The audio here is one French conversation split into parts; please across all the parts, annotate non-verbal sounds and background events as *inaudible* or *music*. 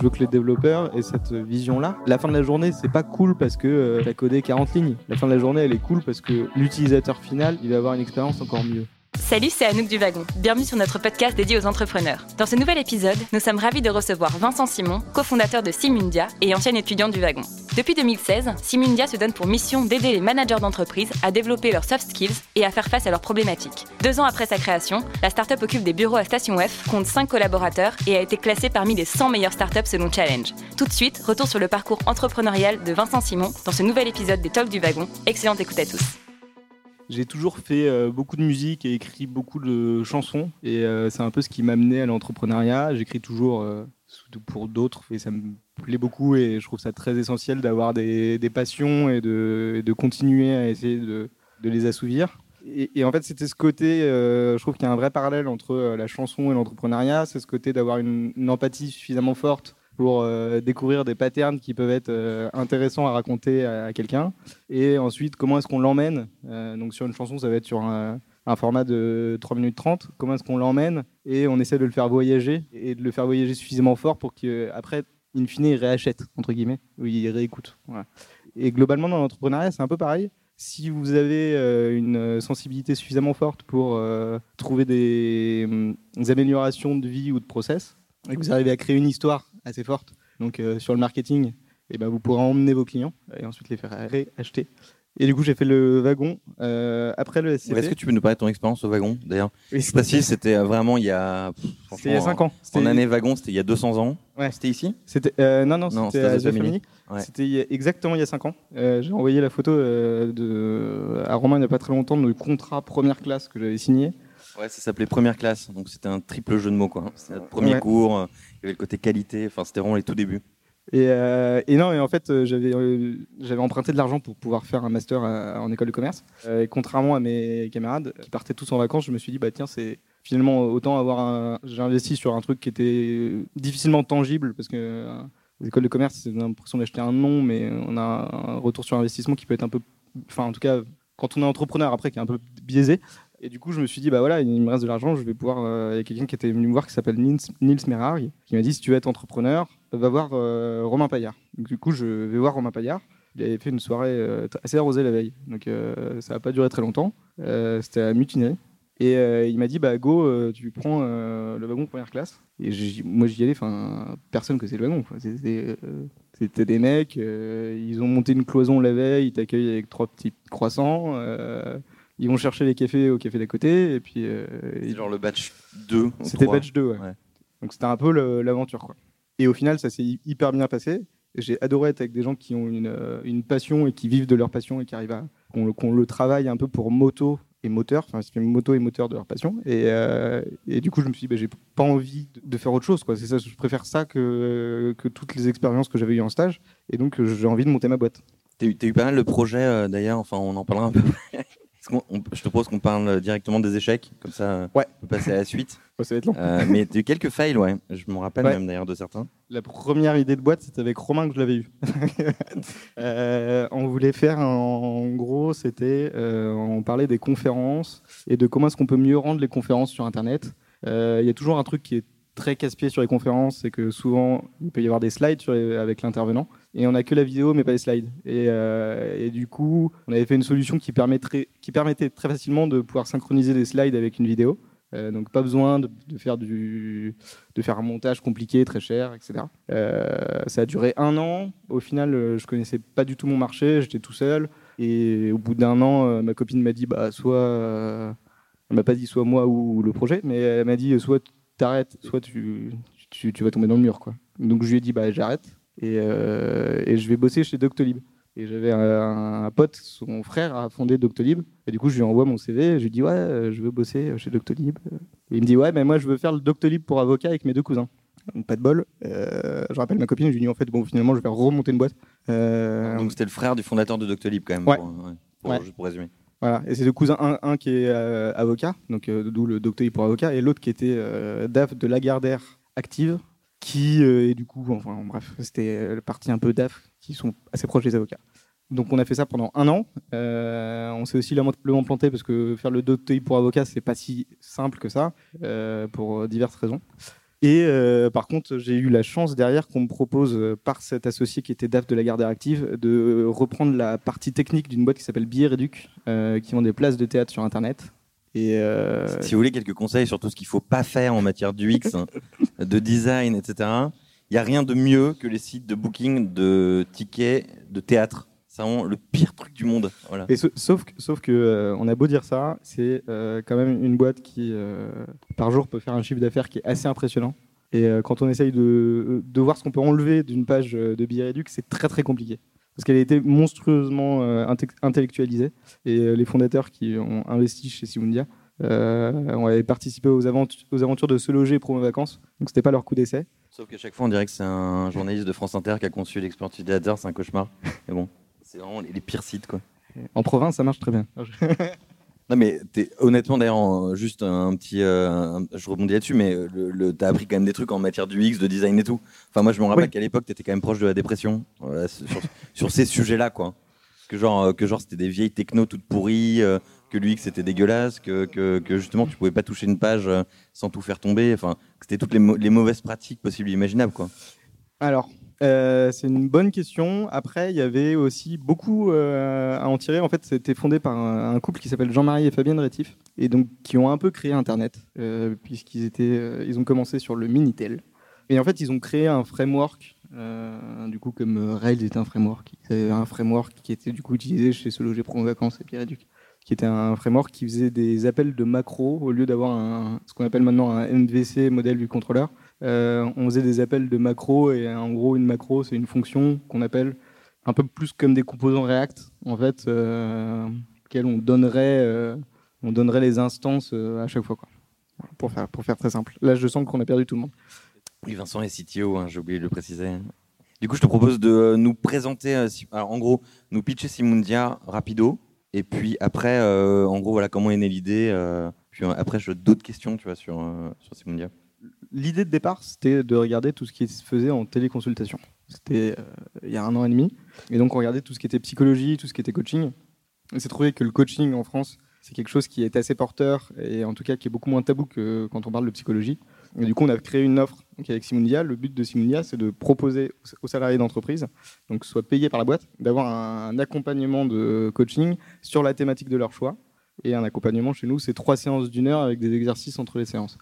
Je veux que les développeurs aient cette vision-là. La fin de la journée, c'est pas cool parce que euh, t'as codé 40 lignes. La fin de la journée, elle est cool parce que l'utilisateur final, il va avoir une expérience encore mieux. Salut, c'est Anouk du Wagon. Bienvenue sur notre podcast dédié aux entrepreneurs. Dans ce nouvel épisode, nous sommes ravis de recevoir Vincent Simon, cofondateur de Simundia et ancien étudiant du Wagon. Depuis 2016, Simundia se donne pour mission d'aider les managers d'entreprise à développer leurs soft skills et à faire face à leurs problématiques. Deux ans après sa création, la startup occupe des bureaux à Station F, compte 5 collaborateurs et a été classée parmi les 100 meilleures startups selon Challenge. Tout de suite, retour sur le parcours entrepreneurial de Vincent Simon dans ce nouvel épisode des Talks du Wagon. Excellente écoute à tous. J'ai toujours fait euh, beaucoup de musique et écrit beaucoup de chansons. Et euh, c'est un peu ce qui m'a amené à l'entrepreneuriat. J'écris toujours euh, pour d'autres et ça me plaît beaucoup. Et je trouve ça très essentiel d'avoir des, passions et de, continuer à essayer de, les assouvir. Et, en fait, c'était ce côté, je trouve qu'il y a un vrai parallèle entre la chanson et l'entrepreneuriat. C'est ce côté d'avoir une empathie suffisamment forte pour euh, découvrir des patterns qui peuvent être euh, intéressants à raconter à, quelqu'un. Et ensuite, comment est-ce qu'on l'emmène euh, Donc sur une chanson, ça va être sur un, format de 3 minutes 30. Comment est-ce qu'on l'emmène Et on essaie de le faire voyager et de le faire voyager suffisamment fort pour qu'après, in fine, il réachète, entre guillemets, ou il réécoute. Et globalement, dans l'entrepreneuriat, c'est un peu pareil. Si vous avez une sensibilité suffisamment forte pour trouver des, des, améliorations de vie ou de process, et que vous arrivez à créer une histoire assez forte. Donc euh, sur le marketing, et ben, vous pourrez emmener vos clients et ensuite les faire réacheter. Et du coup, j'ai fait le wagon euh, après le SCP. Est-ce que tu peux nous parler de ton expérience au wagon d'ailleurs? Oui, facile, c'était vraiment il y a. C'était il y a 5 ans. En année wagon, c'était il y a 200 ans. Ouais. C'était ici? C'était euh, non non, c'était c'était à États-Unis. Ouais. C'était exactement il y a 5 ans. Euh, j'ai envoyé la photo euh, de à Romain il n'y a pas très longtemps de le contrat première classe que j'avais signé. Ouais, ça s'appelait première classe, donc c'était un triple jeu de mots quoi. C'était notre premier Ouais. cours, euh, il y avait le côté qualité, enfin c'était vraiment les tout débuts. Et, euh, et non, et en fait, euh, j'avais j'avais emprunté de l'argent pour pouvoir faire un master à- en école de commerce. Et contrairement à mes camarades qui partaient tous en vacances, je me suis dit bah tiens, c'est finalement autant avoir un. J'ai investi sur un truc qui était difficilement tangible parce que les écoles de commerce, c'est l'impression d'acheter un nom, mais on a un retour sur investissement qui peut être un peu, enfin en tout cas quand on est entrepreneur après qui est un peu biaisé. Et du coup, je me suis dit, bah voilà, il me reste de l'argent, je vais pouvoir. euh, Il y a quelqu'un qui était venu me voir qui s'appelle Nils, Nils Merard, qui m'a dit, si tu veux être entrepreneur, va voir euh, Romain Paillard. Du coup, je vais voir Romain Paillard. Il avait fait une soirée euh, assez arrosée la veille, donc ça n'a pas duré très longtemps. C'était à Mutinerie. Et il m'a dit, bah go, tu prends le wagon première classe. Et moi, j'y allais, personne que c'est le wagon. C'était des mecs, ils ont monté une cloison la veille, ils t'accueillent avec trois petits croissants. Ils vont chercher les cafés au café d'à côté, et puis. euh, genre le batch 2. ou c'était 3. batch 2, ouais. Ouais. Donc c'était un peu l'aventure, quoi. Et au final, ça s'est hy- hyper bien passé. J'ai adoré être avec des gens qui ont une, euh, une passion et qui vivent de leur passion et qui arrivent à. qu'on le- travaille un peu pour moto et moteur, enfin, c'est moto et moteur de leur passion. Et, euh, et du coup, je me suis dit, bah, j'ai pas envie de, faire autre chose, quoi. C'est ça, je préfère ça que, que toutes les expériences que j'avais eues en stage. Et donc, j'ai envie de monter ma boîte. T'as eu, t'as eu pas mal de projets euh, d'ailleurs, enfin on en parlera un peu. On- je te propose qu'on parle directement des échecs, comme ça euh, Ouais. on peut passer à la suite. Ouais, *laughs* ça va être long. Euh, mais t'as eu quelques fails, ouais. Je me rappelle Ouais. même d'ailleurs de certains. La première idée de boîte, c'était avec Romain que je l'avais eu. *laughs* Euh, on voulait faire, en, en gros, c'était, euh, on parlait des conférences et de comment est-ce qu'on peut mieux rendre les conférences sur Internet. Il y a toujours un truc qui est très casse-pied sur les conférences, c'est que souvent, il peut y avoir des slides sur les- avec l'intervenant et on n'a que la vidéo mais pas les slides. Et, euh, du coup, on avait fait une solution qui, permettait très facilement de pouvoir synchroniser des slides avec une vidéo. Euh, donc pas besoin de, faire du, de faire un montage compliqué, très cher, etc. Euh, ça a duré un an. Au final, je connaissais pas du tout mon marché, j'étais tout seul. Et au bout d'un an, ma copine m'a dit, bah soit, elle m'a pas dit soit moi ou le projet, mais elle m'a dit soit t'arrêtes, soit tu, tu, tu vas tomber dans le mur, quoi. Donc je lui ai dit, bah j'arrête et, euh, et je vais bosser chez Doctolib. Et j'avais un, un pote, son frère a fondé Doctolib. Et du coup, je lui envoie mon CV. Je lui dis, ouais, euh, je veux bosser chez Doctolib. Et il me dit, ouais, mais moi, je veux faire le Doctolib pour avocat avec mes deux cousins. Donc, Pas de bol. Euh, je rappelle ma copine, je lui dis, en fait, bon, finalement, je vais remonter une boîte. Euh, Donc c'était le frère du fondateur de Doctolib quand même, Ouais. pour, ouais, pour- Ouais. juste pour résumer. Voilà, et c'est deux cousins, un, un qui est avocat, donc d'où le Doctolib pour avocat, et l'autre qui était DAF de Lagardère Active, qui euh, est du coup, enfin bref, c'était euh, le parti un peu DAF, qui sont assez proches des avocats. Donc on a fait ça pendant un an. Euh, on s'est aussi lamentablement planté parce que faire le Doctolib pour avocat, c'est pas si simple que ça, pour diverses raisons. Et par contre, j'ai eu la chance derrière qu'on me propose par cet associé qui était DAF de la Gardère Active de reprendre la partie technique d'une boîte qui s'appelle Billet Réduc, qui vend des places de théâtre sur Internet. Et euh, Si vous voulez quelques conseils sur tout ce qu'il faut pas faire en matière d'UX, *laughs* hein, de design, etc., il n'y a rien de mieux que les sites de booking de tickets de théâtre. C'est vraiment le pire truc du monde. Voilà. Et sa- sauf que, sauf que euh, on a beau dire ça, c'est euh, quand même une boîte qui, par jour, peut faire un chiffre d'affaires qui est assez impressionnant. Et quand on essaye de, de voir ce qu'on peut enlever d'une page de billet réduc, c'est très très compliqué. Parce qu'elle a été monstrueusement euh, inte- intellectualisée. Et euh, les fondateurs qui ont investi chez Simundia euh, ont avaient participé aux, aventu- aux aventures de Se Loger et Promo Vacances. Donc c'était pas leur coup d'essai. Sauf qu'à chaque fois, on dirait que c'est un journaliste de France Inter qui a conçu l'expérience utilisateur. C'est un cauchemar. Mais bon, c'est vraiment les, les pires sites, quoi. En province, ça marche très bien. *laughs* Non, mais t'es- honnêtement, d'ailleurs, juste un petit. euh, je rebondis là-dessus, mais euh, le, le- t'as appris quand même des trucs en matière du X, de design et tout. Enfin, moi, je me rappelle Oui. qu'à l'époque, t'étais quand même proche de la dépression. Voilà, sur, *laughs* sur ces sujets-là, quoi. Que genre, euh, que genre c'était des vieilles techno toutes pourries, euh, que l'UX c'était dégueulasse, que, que, que justement, tu pouvais pas toucher une page euh, sans tout faire tomber. Enfin, que c'était toutes les, les mauvaises pratiques possibles et imaginables, quoi. Alors, euh, c'est une bonne question. Après, il y avait aussi beaucoup euh, à en tirer. En fait, c'était fondé par un, couple qui s'appelle Jean-Marie et Fabienne Rétif, et donc qui ont un peu créé Internet, euh, puisqu'ils étaient, ils ont commencé sur le Minitel. Et en fait, ils ont créé un framework. du coup, comme Rails est un framework, un framework qui était du coup utilisé chez Se Loger Promo Vacances et Pierre Éduc, qui était un framework qui faisait des appels de macros au lieu d'avoir ce qu'on appelle maintenant un MVC modèle du contrôleur. Euh, on faisait des appels de macros et en gros une macro c'est une fonction qu'on appelle un peu plus comme des composants React en fait euh, auxquels on donnerait euh, on donnerait les instances euh, à chaque fois Pour faire pour faire très simple. Là je sens qu'on a perdu tout le monde. Oui, Vincent est CTO, hein, j'ai oublié de le préciser. Du coup, je te propose de nous présenter, en gros, nous pitcher Simundia rapido, et puis après, en gros, voilà comment est née l'idée. puis après, je d'autres questions, tu vois, sur, sur Simundia. L'idée de départ c'était de regarder tout ce qui se faisait en téléconsultation. C'était euh, il y a un an et demi et donc on regardait tout ce qui était psychologie, tout ce qui était coaching. On s'est trouvé que le coaching en France c'est quelque chose qui est assez porteur et en tout cas qui est beaucoup moins tabou que quand on parle de psychologie. Et du coup, on a créé une offre avec Simundia. Le but de Simundia, c'est de proposer aux salariés d'entreprise, donc soit payés par la boîte, d'avoir un accompagnement de coaching sur la thématique de leur choix. Et un accompagnement chez nous, c'est trois séances d'une heure avec des exercices entre les séances.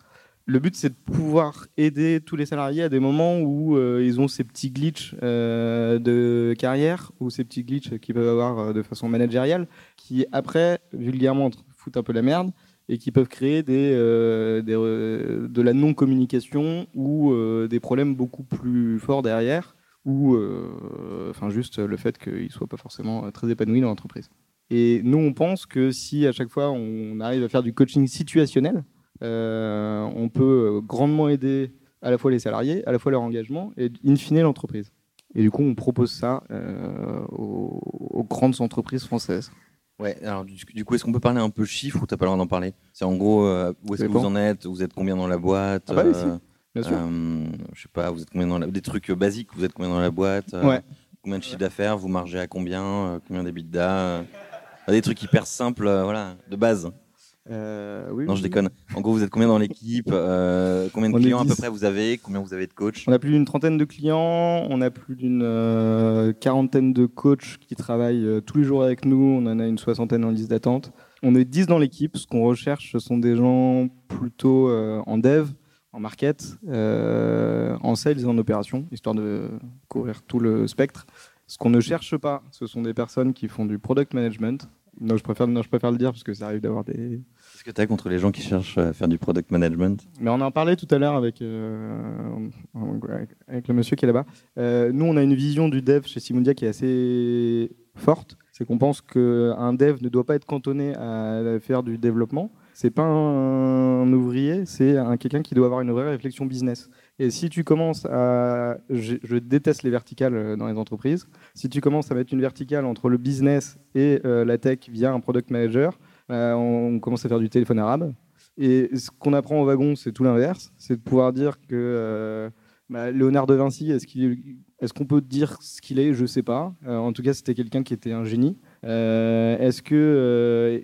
Le but, c'est de pouvoir aider tous les salariés à des moments où euh, ils ont ces petits glitches euh, de carrière ou ces petits glitches qu'ils peuvent avoir euh, de façon managériale qui, après, vulgairement, foutent un peu la merde et qui peuvent créer de la non-communication ou des problèmes beaucoup plus forts derrière ou enfin juste le fait qu'ils ne soient pas forcément très épanouis dans l'entreprise. Et nous, on pense que si à chaque fois on arrive à faire du coaching situationnel, on peut grandement aider à la fois les salariés, à la fois leur engagement et in fine l'entreprise. Et du coup, on propose ça euh, aux, aux grandes entreprises françaises. Ouais, alors du, coup, est-ce qu'on peut parler un peu chiffres ou t'as pas le droit d'en parler? C'est en gros, euh, où est-ce que vous en êtes? Vous êtes combien dans la boîte? Ah bah oui, Euh, Bien sûr. euh, Je sais pas, vous êtes combien dans la... Des trucs euh, basiques, vous êtes combien dans la boîte? Euh, Ouais. Combien de chiffre d'affaires? Vous margez à combien? Euh, Combien d'EBITDA? Euh, Des trucs hyper simples, euh, voilà, de base. Euh, oui, Non, oui, je déconne. En gros, vous êtes combien dans l'équipe Euh, Combien de On clients à peu 10. près vous avez Combien vous avez de coachs? On a plus d'une trentaine de clients, on a plus d'une euh, quarantaine de coachs qui travaillent tous les jours avec nous, on en a une soixantaine en liste d'attente. On est 10 dans l'équipe, ce qu'on recherche ce sont des gens plutôt en dev, en market, en sales et en opération, histoire de couvrir tout le spectre. Ce qu'on ne cherche pas, ce sont des personnes qui font du product management. Non, je préfère, non, je préfère le dire parce que ça arrive d'avoir des, que tu as contre les gens qui cherchent à faire du product management mais on en parlait tout à l'heure avec, euh, le monsieur qui est là-bas. Euh, nous, on a une vision du dev chez Simundia qui est assez forte. C'est qu'on pense qu'un dev ne doit pas être cantonné à faire du développement. C'est pas un ouvrier, c'est un quelqu'un qui doit avoir une vraie réflexion business. Et si tu commences à, je, déteste les verticales euh, dans les entreprises. Si tu commences à mettre une verticale entre le business et la tech via un product manager, on commence à faire du téléphone arabe. Et ce qu'on apprend au wagon, c'est tout l'inverse. C'est de pouvoir dire que euh, bah, Léonard de Vinci, est-ce qu'il est-ce qu'on peut dire ce qu'il est? Je ne sais pas. Euh, en tout cas, c'était quelqu'un qui était un génie. Euh, est-ce que, euh,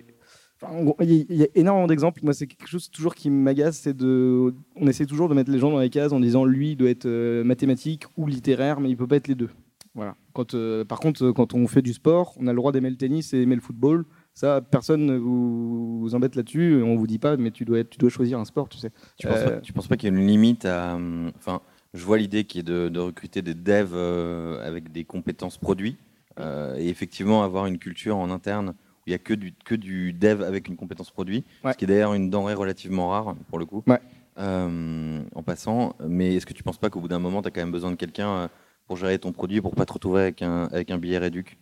Il y, a énormément d'exemples. Moi, c'est quelque chose toujours qui m'agace, c'est de, on essaie toujours de mettre les gens dans les cases en disant lui il doit être euh, mathématique ou littéraire, mais il peut pas être les deux. Voilà. Euh, par contre, euh, quand on fait du sport, on a le droit d'aimer le tennis et aimer le football. Ça, personne ne vous, vous embête là-dessus. On vous dit pas, mais tu dois, être, tu dois choisir un sport, tu sais. Tu penses, Euh, pas, tu penses pas qu'il y a une limite à. hum, Enfin, je vois l'idée qui est de, de recruter des devs euh, avec des compétences produits euh, et effectivement avoir une culture en interne où il n'y a que du, que du dev avec une compétence produit, Ouais. ce qui est d'ailleurs une denrée relativement rare pour le coup. Ouais. Euh, en passant, mais est-ce que tu penses pas qu'au bout d'un moment, tu as quand même besoin de quelqu'un euh, pour gérer ton produit pour pas te retrouver avec un, avec un billet réduc?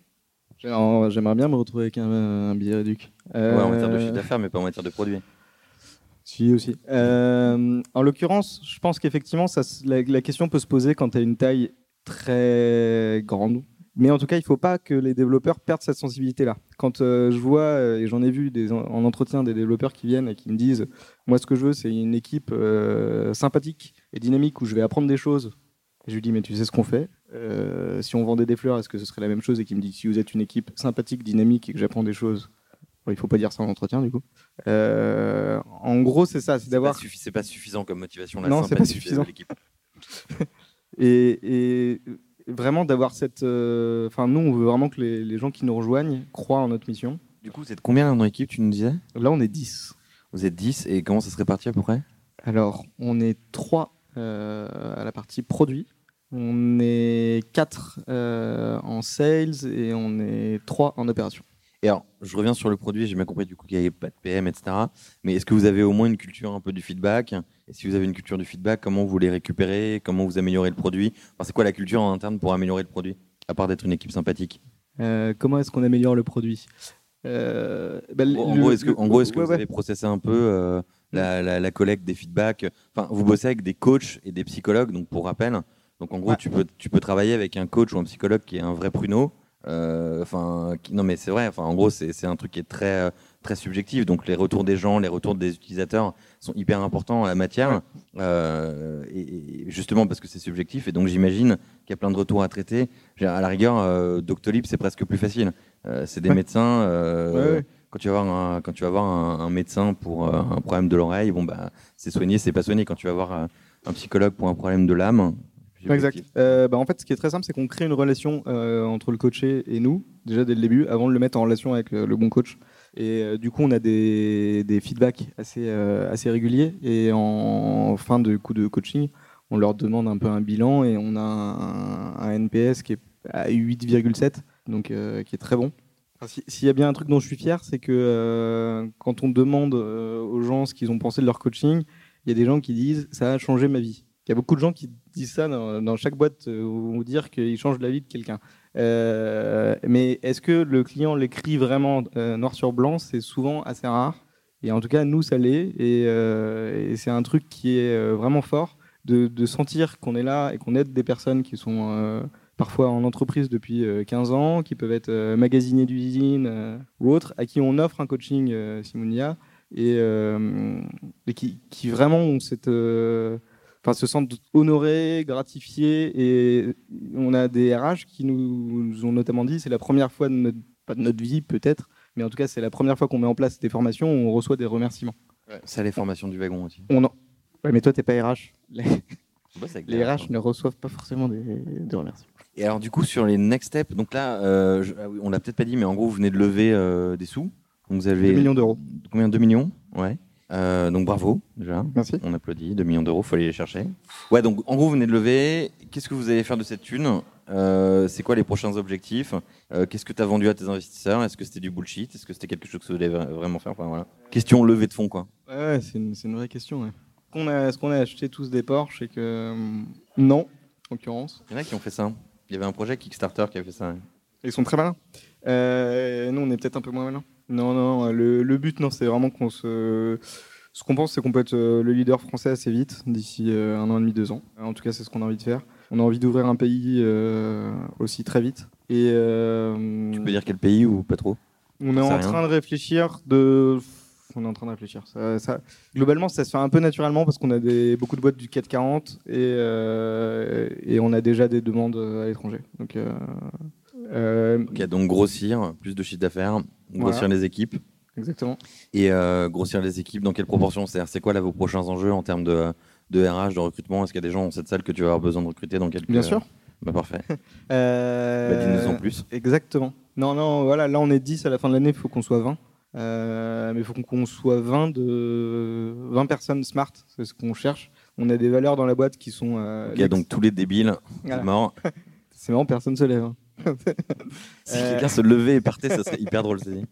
J'aimerais bien me retrouver avec un, un billet réduc. Ouais, en matière de chiffre d'affaires, mais pas en matière de produit. Si, aussi. Euh, en l'occurrence, je pense qu'effectivement, la, la question peut se poser quand tu as une taille très grande. Mais en tout cas, il ne faut pas que les développeurs perdent cette sensibilité-là. Quand euh, je vois, euh, et j'en ai vu des, en, en entretien des développeurs qui viennent et qui me disent Moi, ce que je veux, c'est une équipe euh, sympathique et dynamique où je vais apprendre des choses. Et je lui dis Mais tu sais ce qu'on fait? Euh, Si on vendait des fleurs, est-ce que ce serait la même chose Et qui me dit Si vous êtes une équipe sympathique, dynamique et que j'apprends des choses, Bon, il faut pas dire ça en entretien, du coup. Euh, en gros, c'est ça, c'est d'avoir suffi- c'est pas suffisant comme motivation. La Non, c'est pas suffisant. l'équipe. *laughs* et, et vraiment d'avoir cette. euh, Enfin, nous, on veut vraiment que les, les gens qui nous rejoignent croient en notre mission. Du coup, vous êtes combien dans l'équipe, tu nous disais? Là, on est 10. Vous êtes 10 et comment ça se répartit à peu près? Alors, on est 3 à la partie produit. On est 4 en sales et on est 3 en opération. Et alors, je reviens sur le produit, j'ai bien compris du coup qu'il n'y avait pas de PM, etc. Mais est-ce que vous avez au moins une culture un peu du feedback? Et si vous avez une culture du feedback, comment vous les récupérez? Comment vous améliorez le produit? Enfin, C'est quoi la culture en interne pour améliorer le produit À part d'être une équipe sympathique? Euh, comment est-ce qu'on améliore le produit? Euh, bah, En gros, est-ce que, le- en gros, est-ce que ouais, vous ouais. avez processé un peu euh, la, la- la collecte des feedbacks? Enfin, vous bossez avec des coachs et des psychologues, donc pour rappel. Donc en gros, Ouais. tu, peux, tu peux travailler avec un coach ou un psychologue qui est un vrai pruneau. Euh, Enfin, non mais c'est vrai. Enfin, en gros, c'est un truc qui est très très subjectif. Donc les retours des gens, les retours des utilisateurs sont hyper importants en la matière. Euh, et, et justement parce que c'est subjectif. Et donc j'imagine qu'il y a plein de retours à traiter. À la rigueur, euh, Doctolib, c'est presque plus facile. C'est des Ouais. médecins. Ouais, ouais. Quand tu vas voir un, quand tu vas voir un, un médecin pour un problème de l'oreille, bon bah c'est soigné, c'est pas soigné. Quand tu vas voir un psychologue pour un problème de l'âme, Exact. objectif. Euh, bah, en fait, ce qui est très simple, c'est qu'on crée une relation euh, entre le coaché et nous, déjà dès le début, avant de le mettre en relation avec le bon coach. Et euh, du coup, on a des, des feedbacks assez, assez réguliers. Et en fin de coup de coaching, on leur demande un peu un bilan et on a un, un NPS qui est à 8,7, donc qui est très bon. Enfin, si- S'il y a bien un truc dont je suis fier, c'est que quand on demande aux gens ce qu'ils ont pensé de leur coaching, il y a des gens qui disent ça a changé ma vie. Il y a beaucoup de gens qui disent ça dans, chaque boîte euh, ou dire qu'ils changent la vie de quelqu'un. Euh, mais est-ce que le client l'écrit vraiment euh, noir sur blanc C'est souvent assez rare. Et en tout cas, nous, ça l'est. Et, c'est un truc qui est vraiment fort de, sentir qu'on est là et qu'on aide des personnes qui sont parfois en entreprise depuis euh, 15 ans, qui peuvent être magasiniers d'usine ou autres, à qui on offre un coaching Simonia et, qui, vraiment ont cette, enfin, se sentent honorés, gratifiés. Et on a des RH qui nous, nous ont notamment dit c'est la première fois de notre, pas de notre vie peut-être, mais en tout cas c'est la première fois qu'on met en place des formations où on reçoit des remerciements. Ça, les formations du wagon aussi. On en... ouais, mais toi t'es pas RH. Les, les RH ne reçoivent pas forcément des, des remerciements. Et alors du coup sur les next steps, donc là, euh, je- ah on l'a peut-être pas dit, mais en gros vous venez de lever euh, des sous. Donc vous avez 2 millions d'euros. combien? 2 millions? Ouais. Euh, donc bravo déjà. Merci. On applaudit. 2 millions d'euros, faut aller les chercher. Ouais, donc en gros vous venez de lever. Qu'est-ce que vous allez faire de cette thune? Euh, C'est quoi les prochains objectifs? Euh, Qu'est-ce que tu as vendu à tes investisseurs? Est-ce que c'était du bullshit? Est-ce que c'était quelque chose que vous allez vra- vraiment faire? Enfin voilà. Question levée de fonds quoi. Ouais, c'est une, vraie question. ouais. A- Est-ce qu'on a acheté tous des Porsche et que non, en l'occurrence? Il y en a qui ont fait ça. Il y avait un projet Kickstarter qui a fait ça. Ils sont très malins. Nous, on est peut-être un peu moins malins. Non, non, le, le but, non, c'est vraiment qu'on se. Ce qu'on pense, c'est qu'on peut être euh, le leader français assez vite, d'ici euh, un an et demi, deux ans. En tout cas, c'est ce qu'on a envie de faire. On a envie d'ouvrir un pays euh, aussi très vite. Et euh, Tu peux dire quel pays ou pas trop? on est en rien. train de réfléchir de. On est en train de réfléchir. Ça, ça- Globalement, ça se fait un peu naturellement parce qu'on a des... beaucoup de boîtes du 440 et, euh, et on a déjà des demandes à l'étranger. Donc, euh, euh, Ok, donc grossir, plus de chiffre d'affaires, grossir les équipes. exactement. Et euh, grossir les équipes, dans quelle proportion? C'est-à-dire, c'est quoi là vos prochains enjeux en termes de, de RH, de recrutement? Est-ce qu'il y a des gens dans cette salle que tu vas avoir besoin de recruter dans quelques Bien sûr. Bah, parfait. *laughs* Euh, Bah, Dis-nous en plus. Exactement. Non, non, voilà, là on est 10 à la fin de l'année, il faut qu'on soit 20. Euh, mais il faut qu'on soit 20, de... 20 personnes smart, c'est ce qu'on cherche. On a des valeurs dans la boîte qui sont. euh, Il y a donc tous les débiles. Voilà. *laughs* C'est marrant. C'est marrant, personne se lève. hein. Si Euh. quelqu'un se levait et partait, ça serait hyper drôle. c'est dit.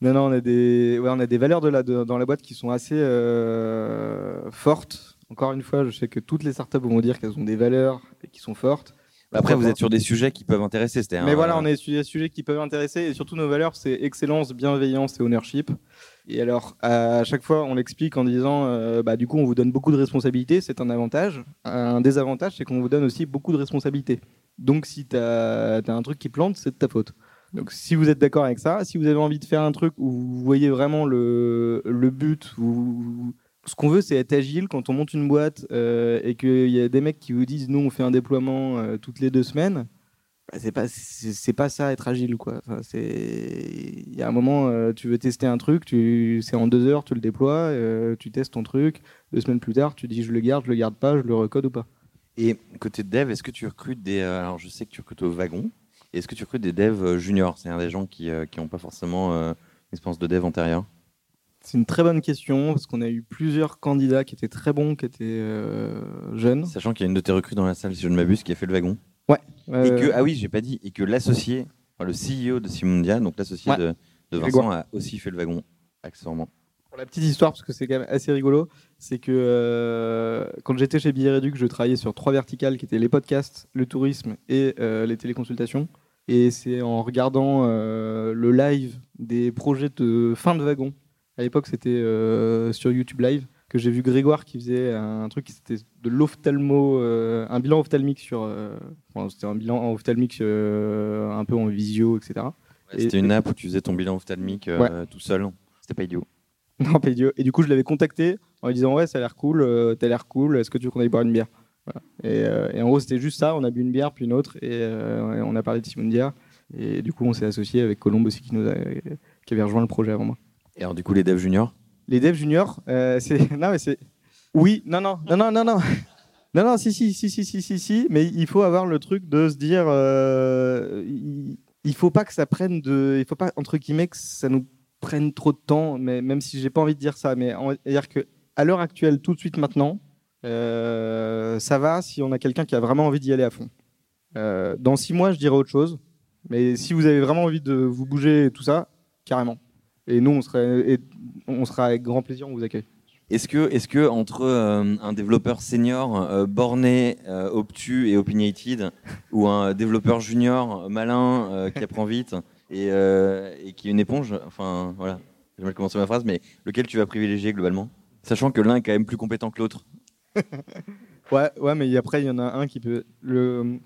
Non, non, on a des, ouais, on a des valeurs de la, de- dans la boîte qui sont assez euh, fortes. Encore une fois, je sais que toutes les startups vont dire qu'elles ont des valeurs et qui sont fortes. Après, vous êtes sur des sujets qui peuvent intéresser. Mais voilà, euh, on est sur des sujets qui peuvent intéresser et surtout nos valeurs, c'est excellence, bienveillance et ownership. Et alors, à chaque fois, on l'explique en disant, euh, bah, du coup, on vous donne beaucoup de responsabilités, c'est un avantage. Un désavantage, c'est qu'on vous donne aussi beaucoup de responsabilités. Donc, si tu as, un truc qui plante, c'est de ta faute. Donc, si vous êtes d'accord avec ça, si vous avez envie de faire un truc où vous voyez vraiment le, le but, où, ce qu'on veut, c'est être agile. Quand on monte une boîte euh, et qu'il y a des mecs qui vous disent, nous, on fait un déploiement euh, toutes les deux semaines bah, c'est pas pas ça être agile quoi. Enfin, c'est il y a un moment euh, tu veux tester un truc tu c'est en deux heures tu le déploies tu testes ton truc. Deux semaines plus tard tu dis je le garde je le garde pas je le recode ou pas Et côté dev, est-ce que tu recrutes des. euh, alors, je sais que tu recrutes au wagon. Est-ce que tu recrutes des devs euh, juniors? C'est-à-dire des gens qui n'ont pas forcément euh, une expérience de dev antérieure c'est une très bonne question parce qu'on a eu plusieurs candidats qui étaient très bons qui étaient euh, jeunes Sachant qu'il y a une de tes recrues dans la salle, si je ne m'abuse, qui a fait le wagon. Et Euh, que, ah oui, j'ai pas dit, et que l'associé, enfin, le CEO de Simundia, donc l'associé Ouais. de, de Vincent, a aussi fait le wagon, accessoirement. La petite histoire, parce que c'est quand même assez rigolo, c'est que euh, quand j'étais chez Billet Réduc, je travaillais sur trois verticales qui étaient les podcasts, le tourisme et euh, les téléconsultations. Et c'est en regardant euh, le live des projets de fin de wagon, à l'époque c'était euh, sur YouTube Live, que j'ai vu Grégoire qui faisait un truc qui c'était de l'ophtalmo, euh, un bilan ophtalmique sur. euh, enfin, c'était un bilan ophtalmique euh, un peu en visio, etc. Ouais, Et- C'était une app où tu faisais ton bilan ophtalmique euh, tout seul. C'était pas idiot. *laughs* Non, pas idiot. Et du coup, je l'avais contacté en lui disant Ouais, ça a l'air cool, euh, t'as l'air cool, est-ce que tu veux qu'on aille boire une bière? Voilà. et, euh, et en gros, c'était juste ça on a bu une bière, puis une autre, et euh, on a parlé de Simundia. Et du coup, on s'est associé avec Colombe aussi, qui, nous a- qui avait rejoint le projet avant moi. Et alors, du coup, les devs juniors? Les devs juniors, euh, c'est. *laughs* Non, mais c'est. Oui, non, non, non, non, non, non. Non, non, si, si, si, si, si, si, si, mais il faut avoir le truc de se dire, il, il faut pas que ça prenne de, il faut pas entre guillemets que ça nous prenne trop de temps, mais même si j'ai pas envie de dire ça, mais dire que à l'heure actuelle, tout de suite maintenant, euh, ça va si on a quelqu'un qui a vraiment envie d'y aller à fond. Euh, dans six mois, je dirais autre chose, mais si vous avez vraiment envie de vous bouger et tout ça, carrément. Et nous, on serait, on sera avec grand plaisir, on vous accueille. Est-ce que, est que entre euh, un développeur senior borné, obtus et opinionated, ou un développeur junior malin qui apprend vite et, euh, et qui est une éponge, enfin voilà, j'ai mal commencé ma phrase, mais lequel tu vas privilégier globalement? Sachant que l'un est quand même plus compétent que l'autre. *laughs* Ouais, ouais, mais après, il y en a un qui peut. Le,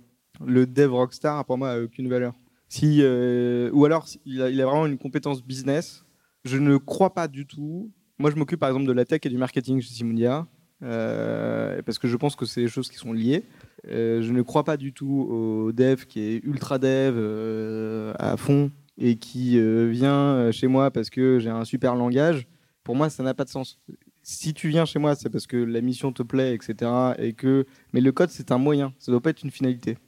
dev rockstar, pour moi, a aucune valeur. Si, euh, ou alors, il a, il a vraiment une compétence business. Je ne crois pas du tout. Moi, je m'occupe par exemple de la tech et du marketing chez Simundia, parce que je pense que c'est des choses qui sont liées. Euh, je ne crois pas du tout au dev qui est ultra dev euh, à fond et qui euh, vient euh, chez moi parce que j'ai un super langage. Pour moi, ça n'a pas de sens. Si tu viens chez moi, c'est parce que la mission te plaît, etc. Et que... Mais le code, c'est un moyen, ça ne doit pas être une finalité.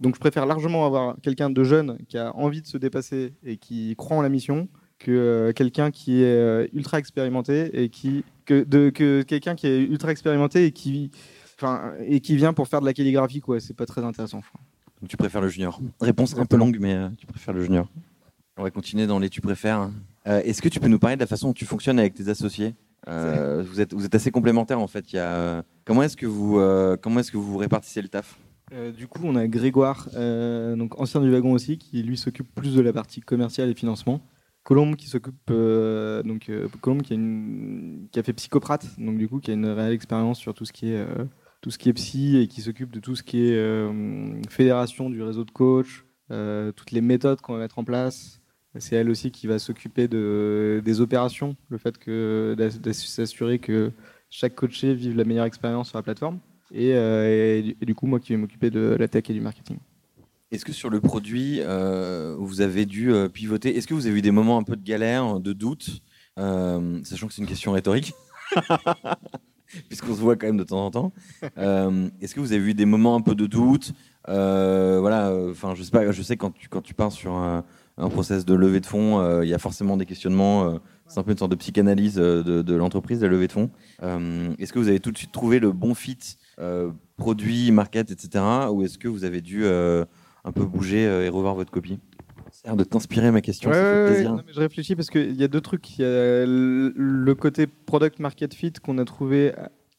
Donc je préfère largement avoir quelqu'un de jeune qui a envie de se dépasser et qui croit en la mission que euh, quelqu'un qui est euh, ultra expérimenté et qui que, de, que quelqu'un qui est ultra expérimenté et qui enfin et qui vient pour faire de la calligraphie quoi c'est pas très intéressant. Donc tu préfères le junior? Réponse un peu longue, mais euh, tu préfères le junior. On va continuer dans les tu préfères. Euh, Est-ce que tu peux nous parler de la façon dont tu fonctionnes avec tes associés? Euh, vous, êtes, vous êtes assez complémentaires en fait. Il y a, comment est-ce que vous euh, comment est-ce que vous répartissez le taf? Euh, du coup, on a Grégoire, donc ancien du wagon aussi, qui lui s'occupe plus de la partie commerciale et financement. Colombe qui s'occupe euh, donc euh, Colombe qui a, une, qui a fait psychoprate, donc du coup qui a une réelle expérience sur tout ce qui est euh, tout ce qui est psy et qui s'occupe de tout ce qui est fédération du réseau de coach, toutes les méthodes qu'on va mettre en place. C'est elle aussi qui va s'occuper de, des opérations, le fait que s'assurer que chaque coaché vive la meilleure expérience sur la plateforme. Et, et du coup, moi qui vais m'occuper de la tech et du marketing. Est-ce que sur le produit, euh, vous avez dû euh, pivoter? Est-ce que vous avez eu des moments un peu de galère, de doute, euh, sachant que c'est une question rhétorique? *laughs* Puisqu'on se voit quand même de temps en temps. Est-ce que vous avez eu des moments un peu de doute? Voilà, enfin, je sais pas, je sais quand tu quand tu pars sur un, un process de levée de fonds, il y a forcément des questionnements. c'est un peu une sorte de psychanalyse de, de l'entreprise, la levée de fonds. Est-ce que vous avez tout de suite trouvé le bon fit produit, market, etc. Ou est-ce que vous avez dû un peu bouger euh, et revoir votre copie l'air de t'inspirer ma question, Ouais, ça fait ouais, ouais, plaisir. non, mais je réfléchis parce qu'il y a deux trucs. Il y a le côté product market fit qu'on a trouvé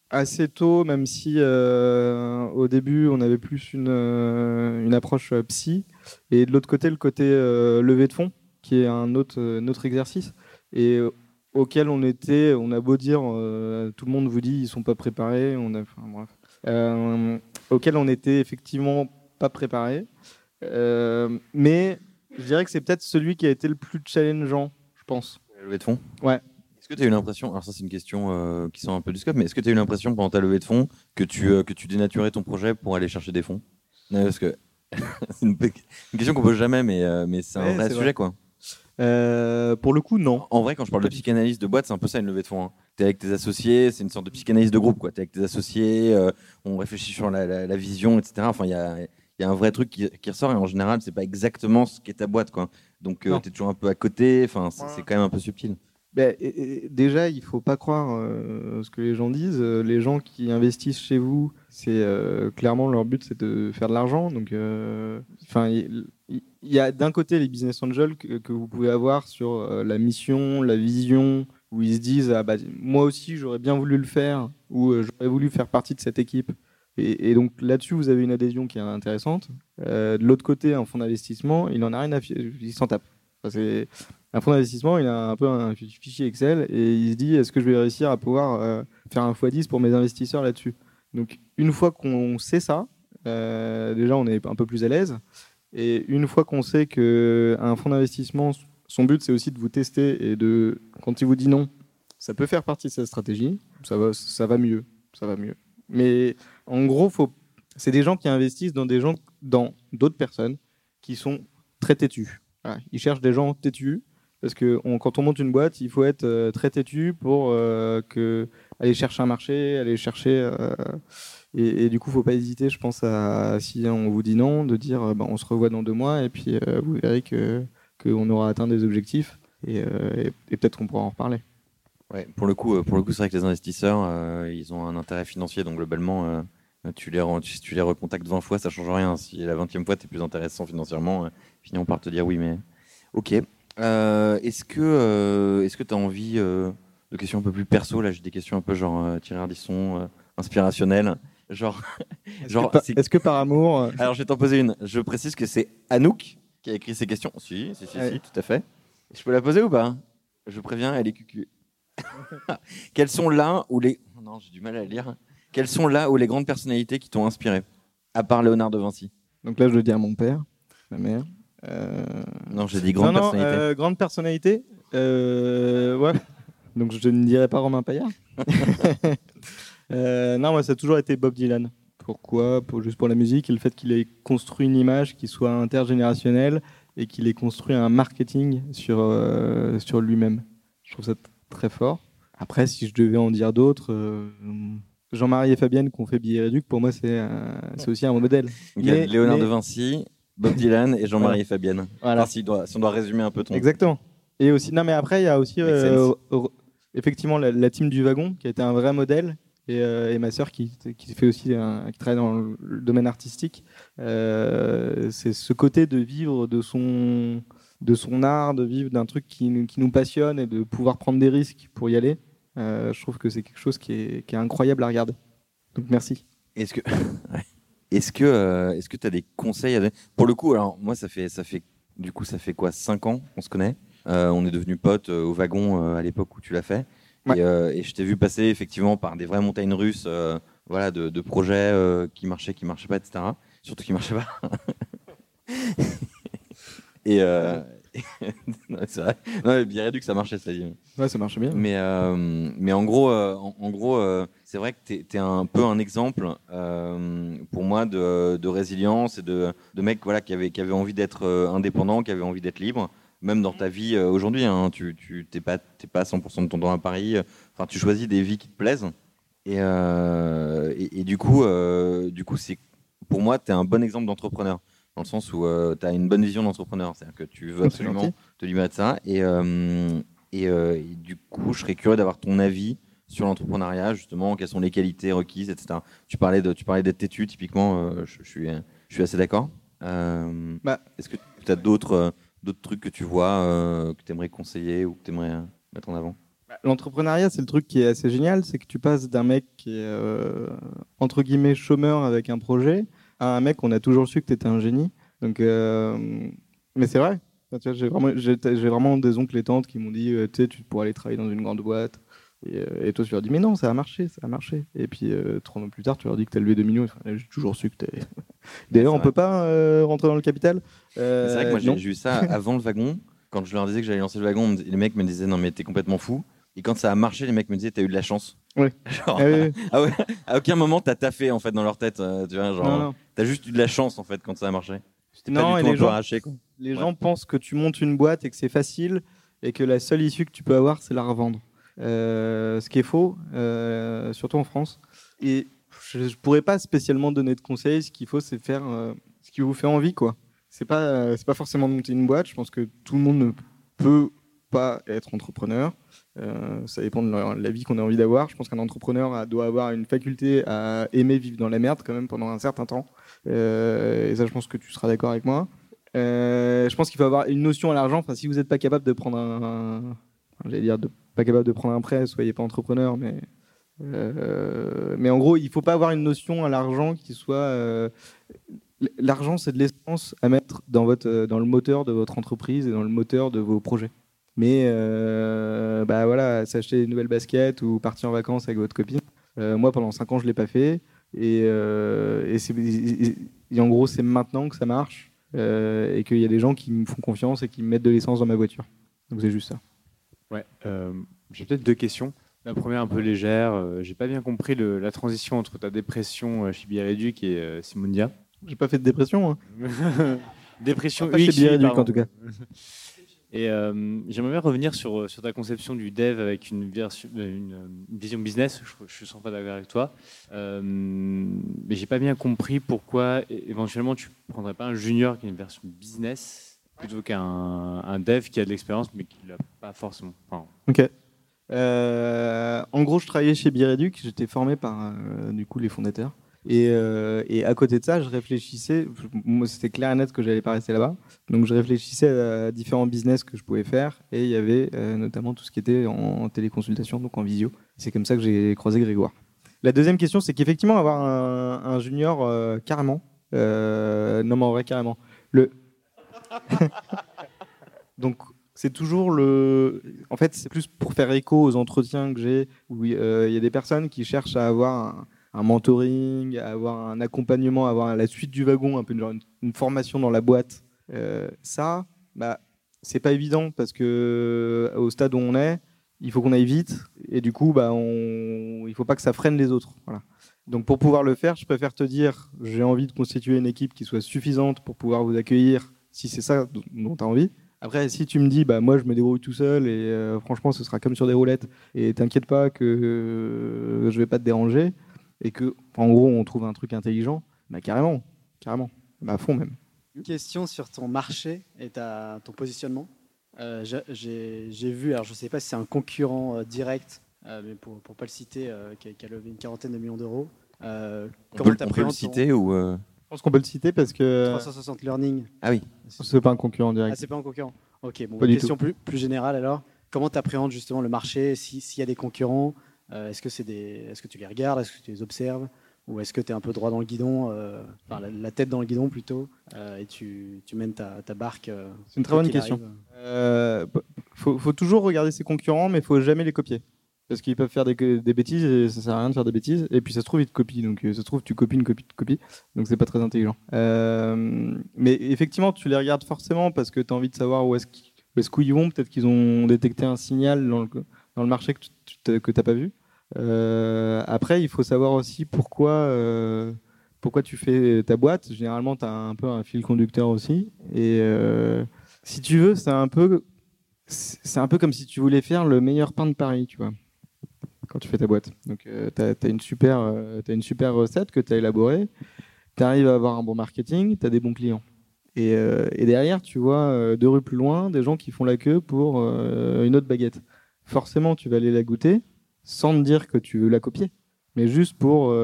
assez tôt, même si euh, au début on avait plus une, euh, une approche psy. Et de l'autre côté, le côté euh, levée de fonds, qui est un autre, autre exercice. Et auquel on était, on a beau dire, euh, tout le monde vous dit ils sont pas préparés, on a, enfin, bref, auquel on était effectivement pas préparé. Euh, mais je dirais que c'est peut-être celui qui a été le plus challengeant, je pense. La levée de fonds Ouais. Est-ce que tu as eu l'impression, alors ça c'est une question euh, qui sort un peu du scope, mais est-ce que tu as eu l'impression pendant ta levée de fonds que tu, euh, que tu dénaturais ton projet pour aller chercher des fonds? Non, Parce que *laughs* c'est une, question qu'on pose jamais, mais, euh, mais c'est un Ouais, vrai sujet vrai. quoi. Euh, pour le coup, non. En vrai, quand je parle de psychanalyse de boîte, c'est un peu ça une levée de fonds. Tu es avec tes associés, c'est une sorte de psychanalyse de groupe. Tu es avec tes associés, euh, on réfléchit sur la, la- la vision, etc. Enfin, il y a, y a un vrai truc qui, qui ressort et en général, c'est pas exactement ce qu'est ta boîte. Quoi. Donc, Non. tu es toujours un peu à côté. Enfin, c'est Ouais. quand même un peu subtil. Ben, et- et déjà, il faut pas croire euh, ce que les gens disent. Euh, Les gens qui investissent chez vous, c'est euh, clairement leur but, c'est de faire de l'argent. Donc, euh, enfin, il il- il y, a d'un côté les business angels que, que vous pouvez avoir sur euh, la mission, la vision, où ils se disent ah bah moi aussi j'aurais bien voulu le faire ou euh, j'aurais voulu faire partie de cette équipe. Et, donc là-dessus, vous avez une adhésion qui est intéressante. Euh, de l'autre côté, un fonds d'investissement, il en a rien à il s'en tape. Un fonds d'investissement, il a un peu un fichier Excel et il se dit est-ce que je vais réussir à pouvoir euh, faire un x10 pour mes investisseurs là-dessus? Donc une fois qu'on sait ça, euh, déjà on est un peu plus à l'aise. Et une fois qu'on sait que un fonds d'investissement, son but c'est aussi de vous tester et de quand il vous dit non, ça peut faire partie de sa stratégie. Ça va, ça va mieux, ça va mieux. Mais en gros, faut, c'est des gens qui investissent dans des gens, dans d'autres personnes qui sont très têtus. Voilà. Ils cherchent des gens têtus parce que on- quand on monte une boîte, il faut être euh, très têtu pour euh, que aller chercher un marché, aller chercher. euh, et, et du coup, faut pas hésiter, je pense, à si on vous dit non, de dire bah, on se revoit dans deux mois et puis vous verrez que qu'on aura atteint des objectifs et, et- et peut-être qu'on pourra en reparler. Ouais, pour le coup, euh, pour le coup, c'est vrai que les investisseurs, euh, ils ont un intérêt financier, donc globalement, euh, tu les re- tu, les recontactes 20 fois, ça change rien. Si la 20e fois, tu es plus intéressant financièrement, euh, finiront par te dire oui, mais ok. Est-ce que est-ce que tu as envie de questions un peu plus perso Là, j'ai des questions un peu genre Thierry Ardisson, inspirationnelles. Genre, genre, Est-ce que, par- est-ce que par amour, *laughs* alors je vais t'en poser une. Je précise que c'est Anouk qui a écrit ces questions. Si, si, si, Ouais. si, tout à fait. Je peux la poser ou pas? Je préviens, elle est cucu. Quels sont là où les. Non, j'ai du mal à lire. Quels sont là où les grandes personnalités qui t'ont inspiré À part Léonard de Vinci? donc là je le dis à mon père, ma mère. Euh, Non, j'ai dit grande non, non, personnalité. euh, grande personnalité. euh, ouais. Donc je ne dirais pas Romain. *laughs* Euh, non, moi ça a toujours été Bob Dylan. Pourquoi? Pour, Juste pour la musique et le fait qu'il ait construit une image qui soit intergénérationnelle et qu'il ait construit un marketing sur, sur lui-même. Je trouve ça très fort. Après, si je devais en dire d'autres, euh, Jean-Marie et Fabienne qui ont fait Billet Réduc, pour moi c'est c'est aussi un modèle. Il y a mais- Léonard mais- de Vinci, Bob Dylan et Jean-Marie et Fabienne. Voilà. Enfin, si, doit- si on doit résumer un peu ton. Exactement. Et aussi, non, mais après, il y a aussi euh, euh, effectivement la, la team du wagon qui a été un vrai modèle. Et, euh, et ma sœur qui, qui fait aussi un- qui travaille dans le domaine artistique. Euh, c'est ce côté de vivre de son, de son art, de vivre d'un truc qui, nous- qui nous passionne et de pouvoir prendre des risques pour y aller. Euh, je trouve que c'est quelque chose qui est, qui est incroyable à regarder. Donc merci. Est-ce que *laughs* est-ce que euh, est-ce que tu as des conseils à donner? Pour le coup, alors moi ça fait ça fait du coup ça fait quoi? 5 ans qu'on se connaît. Euh, on est devenus potes au wagon à l'époque où tu l'as fait. Ouais. Et, et je t'ai vu passer effectivement par des vraies montagnes russes, voilà, de, de projets qui marchaient, qui marchaient pas, etc. Surtout qui marchaient pas. *laughs* et, euh, *laughs* c'est vrai. Non, bien réduit que ça marchait, ça dit. Ouais, ça marche bien. Mais, euh, mais en gros, euh, en, en gros euh, c'est vrai que tu es, un peu un exemple pour moi de, de résilience et de, de mec voilà, qui, avait, qui avait envie d'être indépendant, qui avait envie d'être libre, même dans ta vie aujourd'hui. Hein, tu n'es pas, pas à 100% de ton temps à Paris. Enfin, tu choisis des vies qui te plaisent. Et, et, et du coup, du coup c'est pour moi, tu es un bon exemple d'entrepreneur. Dans le sens où tu as une bonne vision d'entrepreneur. C'est-à-dire que tu veux absolument te libérer de ça. Et, euh, et, euh, et du coup, je serais curieux d'avoir ton avis sur l'entrepreneuriat, justement, quelles sont les qualités requises, etc. Tu parlais de, tu parlais d'être têtu, typiquement, euh, je, je suis, je suis assez d'accord. Euh, Bah. Est-ce que tu as d'autres, euh, d'autres trucs que tu vois, euh, que tu aimerais conseiller ou que tu aimerais mettre en avant? Bah, L'entrepreneuriat, c'est le truc qui est assez génial, c'est que tu passes d'un mec qui est euh, entre guillemets chômeur avec un projet à un mec on a toujours su que tu étais un génie. Donc, euh, mais c'est vrai. Enfin, J'ai vraiment, des oncles et tantes qui m'ont dit, euh, tu pourrais aller travailler dans une grande boîte. Et, euh, et toi, tu leur dis, mais non, ça a marché, ça a marché. Et puis, euh, trois mois plus tard, tu leur dis que tu as levé 2 millions. J'ai toujours su que tu *laughs* D'ailleurs, on peut pas euh, rentrer dans le capital? Euh, C'est vrai que moi, j'ai eu ça *laughs* avant le wagon. Quand je leur disais que j'allais lancer le wagon, les mecs me disaient non, mais t'es complètement fou. Et quand ça a marché, les mecs me disaient t'as eu de la chance. Ouais. Genre, Ah *laughs* ah ouais, à aucun moment t'as taffé en fait dans leur tête. euh, tu vois, genre, Non, non. t'as juste eu de la chance en fait quand ça a marché. Non, pas et du tout les gens- arraché quoi. Les Ouais. gens pensent que tu montes une boîte et que c'est facile et que la seule issue que tu peux avoir, c'est la revendre. Euh, ce qui est faux, euh, surtout en France. Et je ne pourrais pas spécialement donner de conseils. Ce qu'il faut, c'est faire euh, ce qui vous fait envie. quoi. C'est pas, euh, c'est pas forcément de monter une boîte. Je pense que tout le monde ne peut pas être entrepreneur. Euh, ça dépend de la, vie qu'on a envie d'avoir. Je pense qu'un entrepreneur doit avoir une faculté à aimer vivre dans la merde quand même pendant un certain temps. Euh, et ça, je pense que tu seras d'accord avec moi. Euh, je pense qu'il faut avoir une notion à l'argent. Enfin, si vous n'êtes pas capable de prendre un, j'allais dire pas capable de prendre un prêt, soyez pas entrepreneur, mais mais en gros, il faut pas avoir une notion à l'argent qui soit l'argent, c'est de l'essence à mettre dans votre dans le moteur de votre entreprise et dans le moteur de vos projets. Mais euh, bah voilà, s'acheter une nouvelle basket ou partir en vacances avec votre copine. Euh, moi, pendant 5 ans, je l'ai pas fait. Et, euh, et, c'est- et- et en gros, c'est maintenant que ça marche euh, et qu'il y a des gens qui me font confiance et qui me mettent de l'essence dans ma voiture. Donc c'est juste ça. Ouais, j'ai peut-être deux questions. La première un peu légère. j'ai pas bien compris le- la transition entre ta dépression chez Biréduc et Simundia. J'ai pas fait de dépression. hein. *laughs* dépression Pas chez pardon. en tout cas. *laughs* Et euh, j'aimerais bien revenir sur, euh, sur ta conception du dev avec une, euh, vision business. Je, je suis sans pas d'accord avec toi. Euh, mais j'ai pas bien compris pourquoi éventuellement tu prendrais pas un junior qui a une version business plutôt qu'un un dev qui a de l'expérience mais qui l'a pas forcément. Ok. En gros, je travaillais chez Bireduc, j'étais formé par du coup les fondateurs. Et, euh, et à côté de ça, je réfléchissais. Moi, c'était clair et net que j'allais pas rester là-bas. Donc, je réfléchissais à différents business que je pouvais faire. Et il y avait euh, notamment tout ce qui était en téléconsultation, donc en visio. C'est comme ça que j'ai croisé Grégoire. La deuxième question, c'est qu'effectivement, avoir un, un junior euh, carrément. non, mais en vrai, carrément. Le. *laughs* donc, c'est toujours le. En fait, c'est plus pour faire écho aux entretiens que j'ai, où il y a des personnes qui cherchent à avoir un, un mentoring, avoir un accompagnement, avoir la suite du wagon, un peu une, formation dans la boîte. Euh, ça, bah, c'est pas évident parce que au stade où on est, il faut qu'on aille vite et du coup, bah, on... il faut pas que ça freine les autres. Voilà. Donc pour pouvoir le faire, je préfère te dire, j'ai envie de constituer une équipe qui soit suffisante pour pouvoir vous accueillir si c'est ça dont tu as envie. Après, si tu me dis, bah, moi je me débrouille tout seul et euh, franchement ce sera comme sur des roulettes et t'inquiète pas que euh, je vais pas te déranger et que en gros on trouve un truc intelligent, bah carrément, carrément, bah à fond même. Une question sur ton marché et ta, ton positionnement. Euh, j'ai- vu, alors je ne sais pas si c'est un concurrent euh, direct, euh, mais pour ne pas le citer, euh, qui, a, qui a levé une quarantaine de millions d'euros. Euh, On comment peut, on peut le ton citer ou euh, Je pense qu'on peut le citer parce que 360 Learning Ah oui. c'est pas un concurrent Ah, direct. c'est pas un concurrent Ok, bon, Pas une question plus, plus générale alors. Comment tu appréhendes justement le marché si- S'il y a des concurrents, euh, est-ce que, c'est des, est-ce que tu les regardes Est-ce que tu les observes Ou est-ce que tu es un peu droit dans le guidon, euh, enfin la, la tête dans le guidon plutôt, euh, et tu, tu mènes ta, ta barque euh, C'est une très bonne question. Euh, faut, faut toujours regarder ses concurrents, mais faut jamais les copier. parce qu'ils peuvent faire des, des, bêtises et ça sert à rien de faire des bêtises. Et puis ça se trouve, ils te copient. Donc ça se trouve, tu copies une copie, de copie. Donc c'est pas très intelligent. mais effectivement, tu les regardes forcément parce que tu as envie de savoir où est-ce qu'ils est vont. Peut-être qu'ils ont détecté un signal dans le, dans le marché que tu n'as pas vu. après, il faut savoir aussi pourquoi pourquoi tu fais ta boîte. Généralement, tu as un peu un fil conducteur aussi. Et euh, si tu veux, c'est un peu, c'est un peu comme si tu voulais faire le meilleur pain de Paris, tu vois, quand tu fais ta boîte. Donc, euh, tu as, une super, euh, une super recette que tu as élaborée. Tu arrives à avoir un bon marketing, tu as des bons clients. Et, et, derrière, tu vois, deux rues plus loin, des gens qui font la queue pour une autre baguette. Forcément, tu vas aller la goûter sans te dire que tu veux la copier, mais juste pour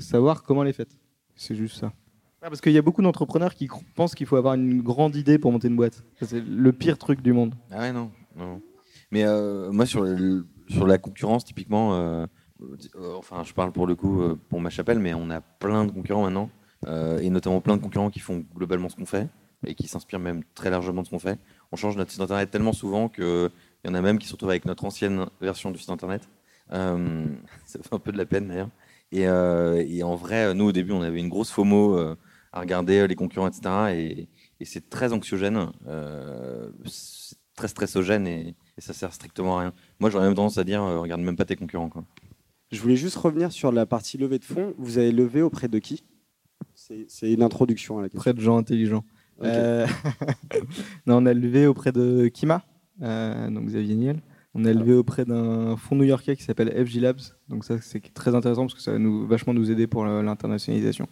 savoir comment elle est faite. C'est juste ça. Ah, parce qu'il y a beaucoup d'entrepreneurs qui pensent qu'il faut avoir une grande idée pour monter une boîte. C'est le pire truc du monde. Ah ouais, non. non. Mais euh, moi, sur, sur la concurrence, typiquement, euh, euh, enfin, je parle pour le coup pour ma chapelle, mais on a plein de concurrents maintenant, et notamment plein de concurrents qui font globalement ce qu'on fait, et qui s'inspirent même très largement de ce qu'on fait. On change notre site internet tellement souvent qu'il y en a même qui se retrouvent avec notre ancienne version du site internet. *laughs* ça fait un peu de la peine d'ailleurs. Euh, et, en vrai, nous, au début, on avait une grosse FOMO euh, à regarder euh, les concurrents, etc. Et, c'est très anxiogène, c'est très stressogène et, ça sert strictement à rien. Moi, j'aurais même tendance à dire, regarde même pas tes concurrents. Quoi. Je voulais juste revenir sur la partie levée de fonds. Vous avez levé auprès de qui? C'est une introduction à la question. Auprès de gens intelligents. *laughs* non, on a levé auprès de Kima, donc Xavier Niel. On a levé auprès d'un fonds new-yorkais qui s'appelle FG Labs. Donc ça, c'est très intéressant parce que ça va nous, vachement nous aider pour l'internationalisation.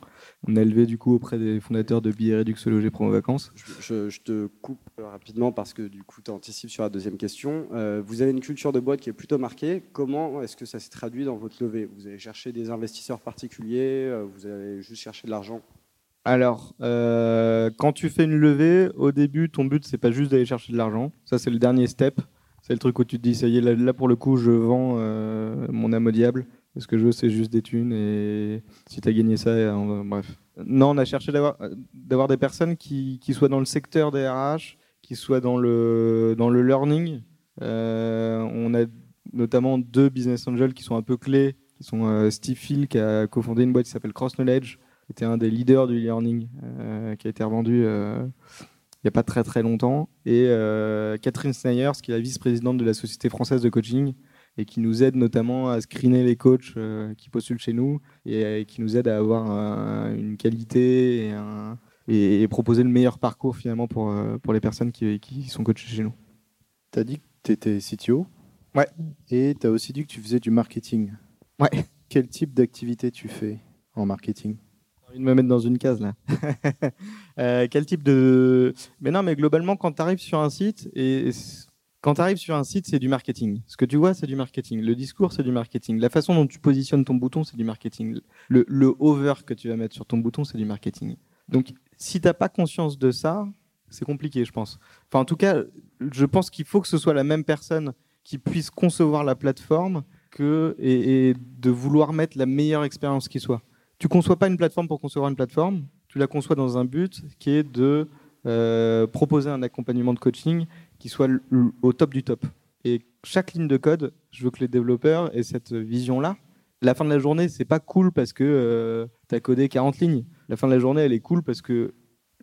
On a levé du coup auprès des fondateurs de billets Reduxologie Promo Vacances. Je, je, te coupe rapidement parce que du coup, tu anticipes sur la deuxième question. Euh, vous avez une culture de boîte qui est plutôt marquée. Comment est-ce que ça s'est traduit dans votre levée? Vous avez cherché des investisseurs particuliers euh, Vous avez juste cherché de l'argent alors, euh, quand tu fais une levée, au début, ton but, c'est pas juste d'aller chercher de l'argent. Ça, c'est le dernier step. C'est le truc où tu te dis, ça y est, là, pour le coup, je vends euh, mon âme au diable. Ce que je veux, c'est juste des thunes. Et si tu as gagné ça, euh, bref. Non, on a cherché d'avoir des personnes qui, soient dans le secteur des RH, qui soient dans le, dans le learning. On a notamment deux business angels qui sont un peu clés, qui sont Steve Phil, qui a cofondé une boîte qui s'appelle Cross Knowledge, était un des leaders du learning, qui a été revendu il n'y a pas très très longtemps, et euh, Catherine Snayers, qui est la vice-présidente de la Société française de coaching, et qui nous aide notamment à screener les coachs euh, qui postulent chez nous, et, qui nous aide à avoir une qualité et, et, proposer le meilleur parcours finalement pour, euh, pour les personnes qui, qui sont coachées chez nous. Tu as dit que tu étais CTO Ouais. Et tu as aussi dit que tu faisais du marketing. Ouais. Quel type d'activité tu fais en marketing? Envie de me mettre dans une case là. *laughs* Euh, quel type de. Mais non, mais globalement, quand tu arrives sur un site, et quand tu sur un site, c'est du marketing. Ce que tu vois, c'est du marketing. Le discours, c'est du marketing. La façon dont tu positionnes ton bouton, c'est du marketing. Le, le over que tu vas mettre sur ton bouton, c'est du marketing. Donc, si tu n'as pas conscience de ça, c'est compliqué, je pense. Enfin, en tout cas, je pense qu'il faut que ce soit la même personne qui puisse concevoir la plateforme et de vouloir mettre la meilleure expérience qui soit tu conçois pas une plateforme pour concevoir une plateforme, tu la conçois dans un but qui est de euh, proposer un accompagnement de coaching qui soit au top du top. Et chaque ligne de code, je veux que les développeurs aient cette vision-là. La fin de la journée, c'est pas cool parce que euh, tu as codé 40 lignes. La fin de la journée, elle est cool parce que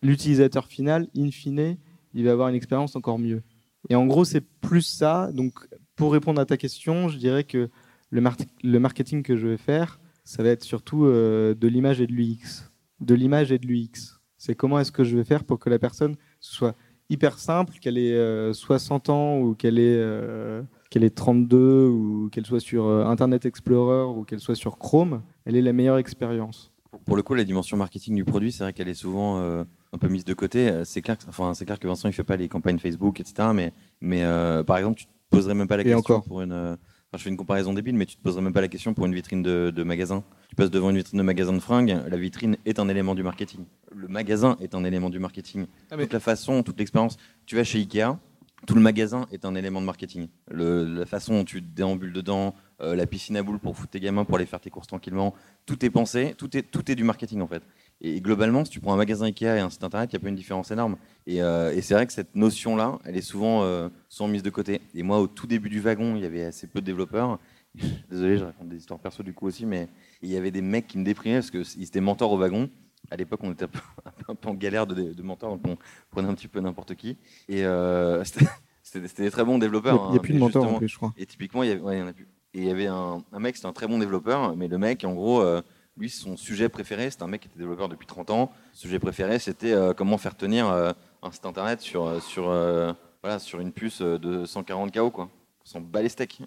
l'utilisateur final, in fine, il va avoir une expérience encore mieux. Et en gros, c'est plus ça. Donc, pour répondre à ta question, je dirais que le, le marketing que je vais faire, ça va être surtout euh, de l'image et de l'UX. De l'image et de l'UX. C'est comment est-ce que je vais faire pour que la personne soit hyper simple, qu'elle ait 60 euh, ans ou qu'elle ait, euh, qu'elle ait 32 ou qu'elle soit sur Internet Explorer ou qu'elle soit sur Chrome, elle ait la meilleure expérience. Pour le coup, la dimension marketing du produit, c'est vrai qu'elle est souvent un peu mise de côté. C'est clair, que, enfin, c'est clair que Vincent, il fait pas les campagnes Facebook, etc. Mais, mais par exemple, tu te poserais même pas la question pour une je fais une comparaison débile, mais tu te poserais même pas la question pour une vitrine de, magasin. Tu passes devant une vitrine de magasin de fringues, la vitrine est un élément du marketing. Le magasin est un élément du marketing. Ah, toute la façon, toute l'expérience. Tu vas chez Ikea, tout le magasin est un élément de marketing. la façon dont tu déambules dedans, euh, la piscine à boules pour foutre tes gamins, pour aller faire tes courses tranquillement, tout est pensé, tout est, tout est du marketing en fait. Et globalement, si tu prends un magasin Ikea et un site internet, il n'y a pas une différence énorme. Euh, et, c'est vrai que cette notion-là, elle est souvent, euh, mise de côté. Et moi, au tout début du wagon, il y avait assez peu de développeurs. *laughs* Désolé, je raconte des histoires perso du coup aussi, mais il y avait des mecs qui me déprimaient parce qu'ils étaient mentors au wagon. À l'époque, on était un peu, *laughs* un peu en galère de, de mentors, donc on prenait un petit peu n'importe qui. Et euh, *laughs* c'était des très bons développeurs. n'y a, il y a hein, plus de mentor en justement- plus, je crois. et typiquement, il y, avait, ouais, il y en a plus. Et il y avait un, un mec, c'était un très bon développeur, mais le mec, en gros, euh, lui, son sujet préféré, c'était un mec qui était développeur depuis 30 ans. Sujet préféré, c'était euh, comment faire tenir euh, un site internet sur, euh, sur, sur une puce de 140 KO, quoi. On s'en bat les steaks.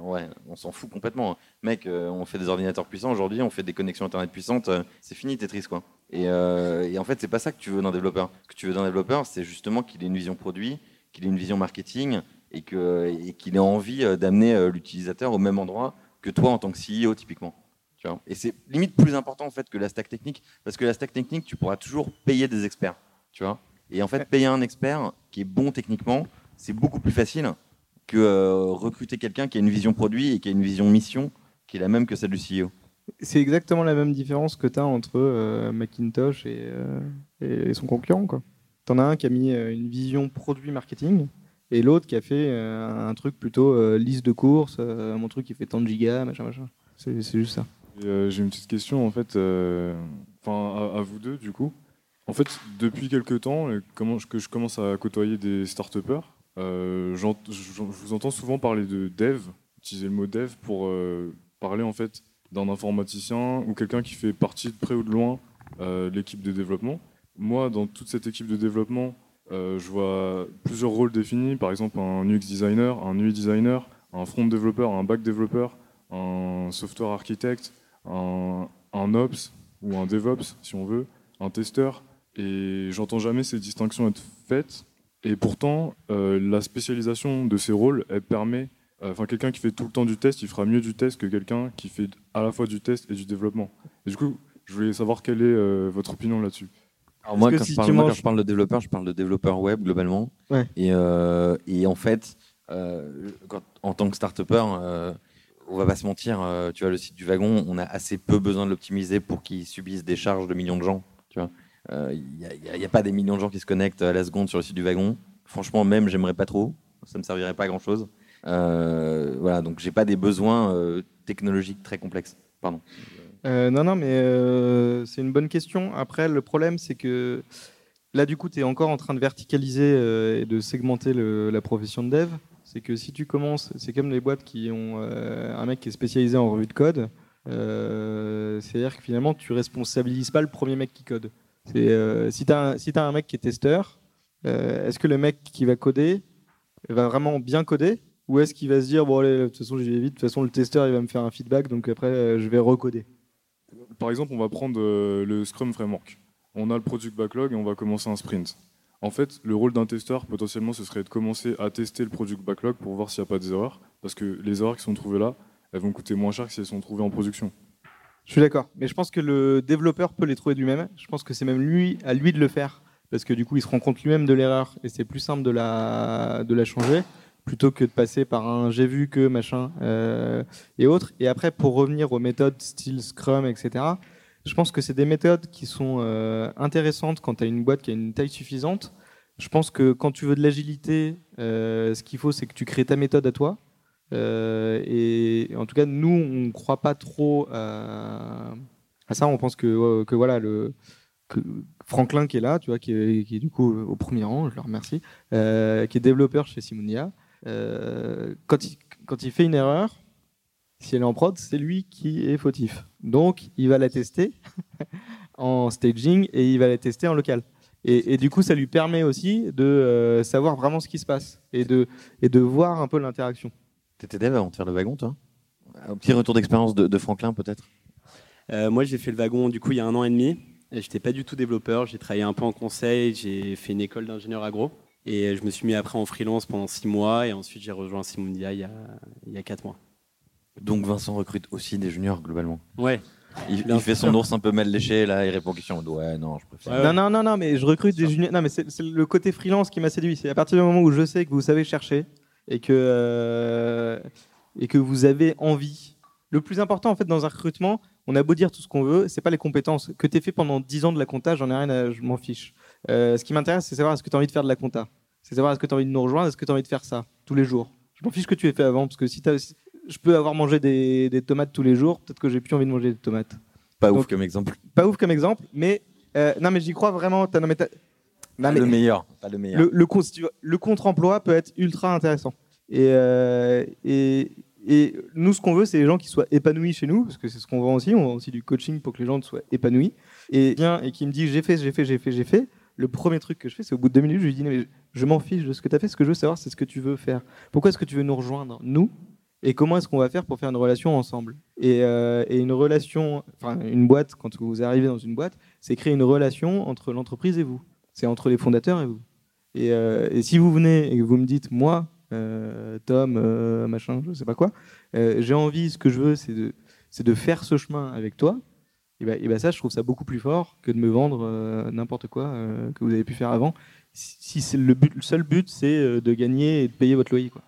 Ouais, on s'en fout complètement. Mec, euh, on fait des ordinateurs puissants aujourd'hui, on fait des connexions internet puissantes, c'est fini Tetris, quoi. Et, en fait, c'est pas ça que tu veux d'un développeur. Ce que tu veux d'un développeur, c'est justement qu'il ait une vision produit, qu'il ait une vision marketing et que- et qu'il ait envie d'amener l'utilisateur au même endroit que toi en tant que CEO typiquement. Tu vois et c'est limite plus important en fait que la stack technique parce que la stack technique tu pourras toujours payer des experts, tu vois. Et en fait payer un expert qui est bon techniquement, c'est beaucoup plus facile que euh, recruter quelqu'un qui a une vision produit et qui a une vision mission qui est la même que celle du CEO. C'est exactement la même différence que tu as entre euh, Macintosh et, euh, et son concurrent. quoi. T'en as un qui a mis une vision produit marketing et l'autre qui a fait un truc plutôt liste de courses, mon truc qui fait tant de gigas, machin, machin. C'est juste ça. Euh, J'ai une petite question en fait, euh, à, vous deux du coup. En fait, depuis quelques temps, euh, comment, que je commence à côtoyer des start-upers, euh, je vous entends souvent parler de dev, utiliser le mot dev pour parler en fait d'un informaticien ou quelqu'un qui fait partie de près ou de loin de l'équipe de développement. Moi, dans toute cette équipe de développement, je vois plusieurs rôles définis, par exemple un UX designer, un UI designer, un front développeur, un back développeur, un software architecte, un, un ops ou un DevOps, si on veut, un testeur. Et j'entends jamais ces distinctions être faites. Et pourtant, euh, la spécialisation de ces rôles, elle permet. euh, Enfin, quelqu'un qui fait tout le temps du test, il fera mieux du test que quelqu'un qui fait à la fois du test et du développement. Et du coup, je voulais savoir quelle est euh, votre opinion là-dessus. Alors moi, que quand, si je parle, quand je parle de développeur, je parle de développeur web globalement. Ouais. Et, euh, et en fait, euh, quand- en tant que start-upper, euh, on va pas se mentir, euh, tu vois, le site du wagon, on a assez peu besoin de l'optimiser pour qu'il subisse des charges de millions de gens. Tu vois, il n'y a, pas des millions de gens qui se connectent à la seconde sur le site du wagon. Franchement, même, j'aimerais pas trop. Ça me servirait pas à grand chose. voilà, donc j'ai pas des besoins euh, technologiques très complexes. Pardon. Euh, non, non, mais euh, c'est une bonne question. Après, le problème, c'est que là, du coup, tu es encore en train de verticaliser euh, et de segmenter la profession de dev. C'est que si tu commences, c'est comme les boîtes qui ont euh, un mec qui est spécialisé en revue de code. euh, C'est-à-dire que finalement, tu responsabilises pas le premier mec qui code. Euh, si tu as, un mec qui est testeur, est-ce que le mec qui va coder va vraiment bien coder ou est-ce qu'il va se dire, bon, allez, de toute façon, j'y vais vite, de toute façon, le testeur, il va me faire un feedback, donc après, je vais recoder Par exemple, on va prendre le Scrum Framework. On a le Product Backlog et on va commencer un sprint. En fait, le rôle d'un testeur, potentiellement, ce serait de commencer à tester le Product Backlog pour voir s'il n'y a pas des erreurs. Parce que les erreurs qui sont trouvées là, elles vont coûter moins cher que si elles sont trouvées en production. Je suis d'accord, mais je pense que le développeur peut les trouver lui-même. Je pense que c'est même lui, à lui de le faire, parce que du coup, il se rend compte lui-même de l'erreur et c'est plus simple de la, de la changer plutôt que de passer par un j'ai vu que machin euh, et autres. Et après, pour revenir aux méthodes style Scrum, etc., je pense que c'est des méthodes qui sont euh, intéressantes quand tu as une boîte qui a une taille suffisante. Je pense que quand tu veux de l'agilité, euh, ce qu'il faut, c'est que tu crées ta méthode à toi. Euh, et en tout cas, nous, on ne croit pas trop à, ça. On pense que, voilà, le, Franklin qui est là, tu vois, qui est, du coup au premier rang, je le remercie, qui est développeur chez Simonia, quand il fait une erreur, si elle est en prod, c'est lui qui est fautif. Donc, il va la tester *laughs* en staging et il va la tester en local. Et, et du coup, ça lui permet aussi de euh, savoir vraiment ce qui se passe et de, et de voir un peu l'interaction. T'étais dev avant de faire le wagon, toi Un petit retour d'expérience de, de Franklin, peut-être? Euh, moi, j'ai fait le wagon du coup il y a un an et demi. Je n'étais pas du tout développeur. J'ai travaillé un peu en conseil. J'ai fait une école d'ingénieur agro. Et je me suis mis après en freelance pendant six mois. Et ensuite, j'ai rejoint Simundia il y a, il y a quatre mois. Donc Vincent recrute aussi des juniors, globalement. Ouais. Il, fait son ours un peu mal léché, là, il répond aux questions. en mode, Ouais, non, je préfère. Ouais, Non, non, non, non, mais je recrute des juniors. Non, mais c'est le côté freelance qui m'a séduit. C'est à partir du moment où je sais que vous savez chercher et que, euh, et que vous avez envie. Le plus important, en fait, dans un recrutement, on a beau dire tout ce qu'on veut, c'est pas les compétences. Que tu fait pendant 10 ans de la compta, j'en ai rien à, je m'en fiche. Euh, ce qui m'intéresse, c'est savoir est-ce que tu as envie de faire de la compta. C'est savoir est-ce que tu as envie de nous rejoindre, est-ce que tu as envie de faire ça tous les jours. Je m'en fiche que tu aies fait avant, parce que si t'as- je peux avoir mangé des, des tomates tous les jours, peut-être que j'ai plus envie de manger des tomates. Pas Donc- ouf comme exemple. Pas ouf comme exemple, mais euh, non, mais j'y crois vraiment. non, mais non, Pas mais le meilleur. Pas le meilleur. le, contre-emploi peut être ultra intéressant. Et, euh, et, et nous, ce qu'on veut, c'est les gens qui soient épanouis chez nous, parce que c'est ce qu'on vend aussi. On vend aussi du coaching pour que les gens soient épanouis. Et vient et qui me dit j'ai fait, j'ai fait, j'ai fait, j'ai fait. Le premier truc que je fais, c'est au bout de deux minutes, je lui dis mais je, je m'en fiche de ce que tu as fait. Ce que je veux savoir, c'est ce que tu veux faire. Pourquoi est-ce que tu veux nous rejoindre, nous et comment est-ce qu'on va faire pour faire une relation ensemble? Et, euh, et une relation, enfin une boîte, quand vous arrivez dans une boîte, c'est créer une relation entre l'entreprise et vous. C'est entre les fondateurs et vous. Et, euh, si vous venez et que vous me dites, moi, euh, Tom, machin, je sais pas quoi, j'ai envie, ce que je veux, c'est de, c'est de faire ce chemin avec toi, et et ben ça, je trouve ça beaucoup plus fort que de me vendre n'importe quoi que vous avez pu faire avant. Si, c'est le, le seul but, c'est de gagner et de payer votre loyer. Quoi.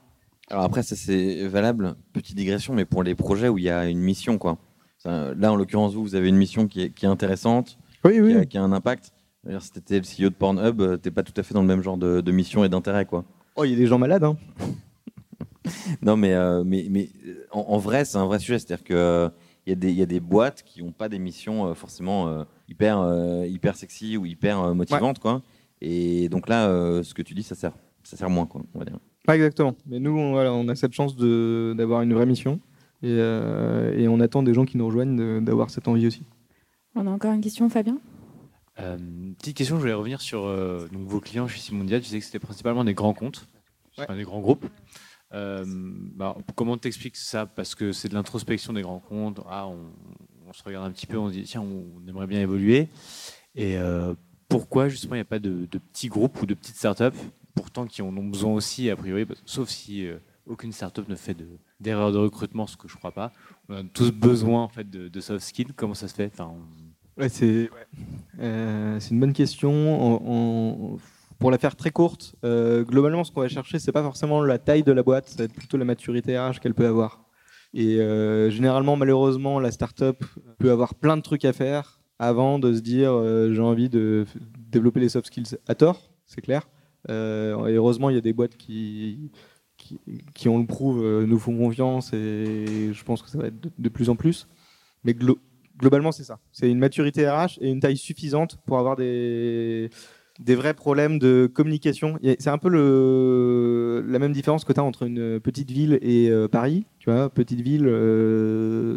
Alors après, ça c'est valable, petite digression, mais pour les projets où il y a une mission, quoi. Là, en l'occurrence, vous, vous avez une mission qui est, qui est intéressante, Oui, qui, a, qui a un impact. D'ailleurs, si t'étais le CEO de Pornhub, euh, t'es pas tout à fait dans le même genre de, de mission et d'intérêt, quoi. Oh, il y a des gens malades. Hein. *laughs* Non, mais, euh, mais, mais en, en vrai, c'est un vrai sujet. C'est-à-dire que euh, y, a des- il y a des boîtes qui n'ont pas des missions euh, forcément hyper, hyper sexy ou hyper motivantes, quoi. Et donc là, ce que tu dis, ça sert, ça sert moins, quoi, on va dire. Pas exactement. Mais nous, on, voilà, on a cette chance de- d'avoir une vraie mission. Et, euh, et on attend des gens qui nous rejoignent d'avoir cette envie aussi. On a encore une question, Fabien? Euh, petite question, je voulais revenir sur euh, donc, vos clients chez Simondia. Tu disais que c'était principalement des grands comptes, enfin, des grands groupes. Euh, bah, comment t'expliques ça? Parce que c'est de l'introspection des grands comptes. Ah, on, on se regarde un petit peu, on se dit tiens, on aimerait bien évoluer. Et euh, pourquoi justement il n'y a pas de, de petits groupes ou de petites startups, pourtant qui en ont besoin aussi a priori, sauf si euh, aucune startup ne fait de- d'erreur de, recrutement, ce que je crois pas. On a tous besoin en fait de, soft skills. Comment ça se fait? Euh, c'est une bonne question. On- on- pour la faire très courte, euh, globalement, ce qu'on va chercher, c'est pas forcément la taille de la boîte, ça va être plutôt la maturité RH qu'elle peut avoir. Et euh, généralement, malheureusement, la startup peut avoir plein de trucs à faire avant de se dire j'ai envie de développer les soft skills à tort, c'est clair. Euh, et heureusement, il y a des boîtes qui, qui, qui, on le prouve, euh, nous font confiance et je pense que ça va être de, plus en plus. Mais glo- globalement, c'est ça. C'est une maturité RH et une taille suffisante pour avoir des, des vrais problèmes de communication. C'est un peu la même différence que tu as entre une petite ville et euh, Paris. Tu vois, petite ville,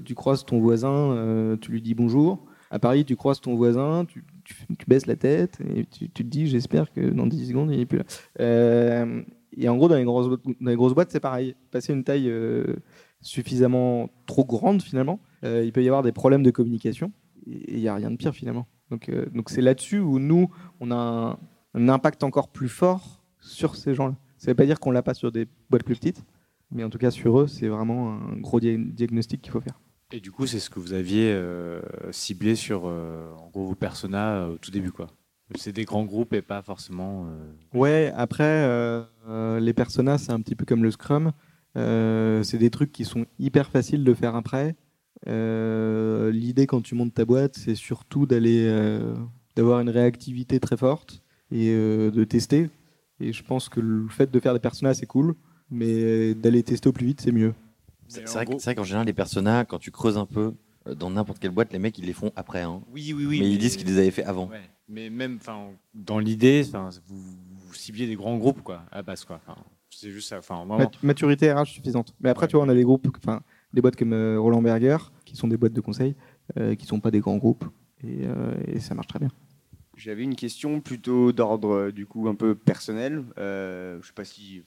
tu croises ton voisin, tu lui dis bonjour. À Paris, tu croises ton voisin, tu, tu, baisses la tête et tu, te dis j'espère que dans 10 secondes, il n'est plus là. Euh, et en gros, dans les grosses, dans les grosses boîtes, c'est pareil. Passer une taille euh, suffisamment trop grande, finalement, euh, il peut y avoir des problèmes de communication et il n'y a rien de pire, finalement. Donc donc c'est là-dessus où nous, on a un, impact encore plus fort sur ces gens-là. Ça ne veut pas dire qu'on l'a pas sur des boîtes plus petites, mais en tout cas sur eux, c'est vraiment un gros dia- diagnostic qu'il faut faire. Et du coup, c'est ce que vous aviez euh, ciblé sur euh, en gros vos personas euh, au tout début, quoi. C'est des grands groupes et pas forcément. euh, Ouais, après, les personas, c'est un petit peu comme le Scrum. C'est des trucs qui sont hyper faciles de faire après. L'idée quand tu montes ta boîte, c'est surtout d'aller, d'avoir une réactivité très forte et de tester. Et je pense que le fait de faire des personas, c'est cool, mais d'aller tester au plus vite, c'est mieux. C'est vrai, qu'en général, les personas, quand tu creuses un peu euh, dans n'importe quelle boîte, les mecs, ils les font après. hein. Oui, oui, oui. Mais, ils disent qu'ils les avaient fait avant. Ouais. Mais même, dans l'idée, vous, vous cibliez des grands groupes, quoi, à la base, quoi. C'est juste ça. Mat- maturité RH suffisante. Mais après, tu vois, on a des groupes, enfin, des boîtes comme euh, Roland Berger, qui sont des boîtes de conseil, euh, qui sont pas des grands groupes, et, euh, et ça marche très bien. J'avais une question plutôt d'ordre du coup un peu personnel. Euh, je sais pas si,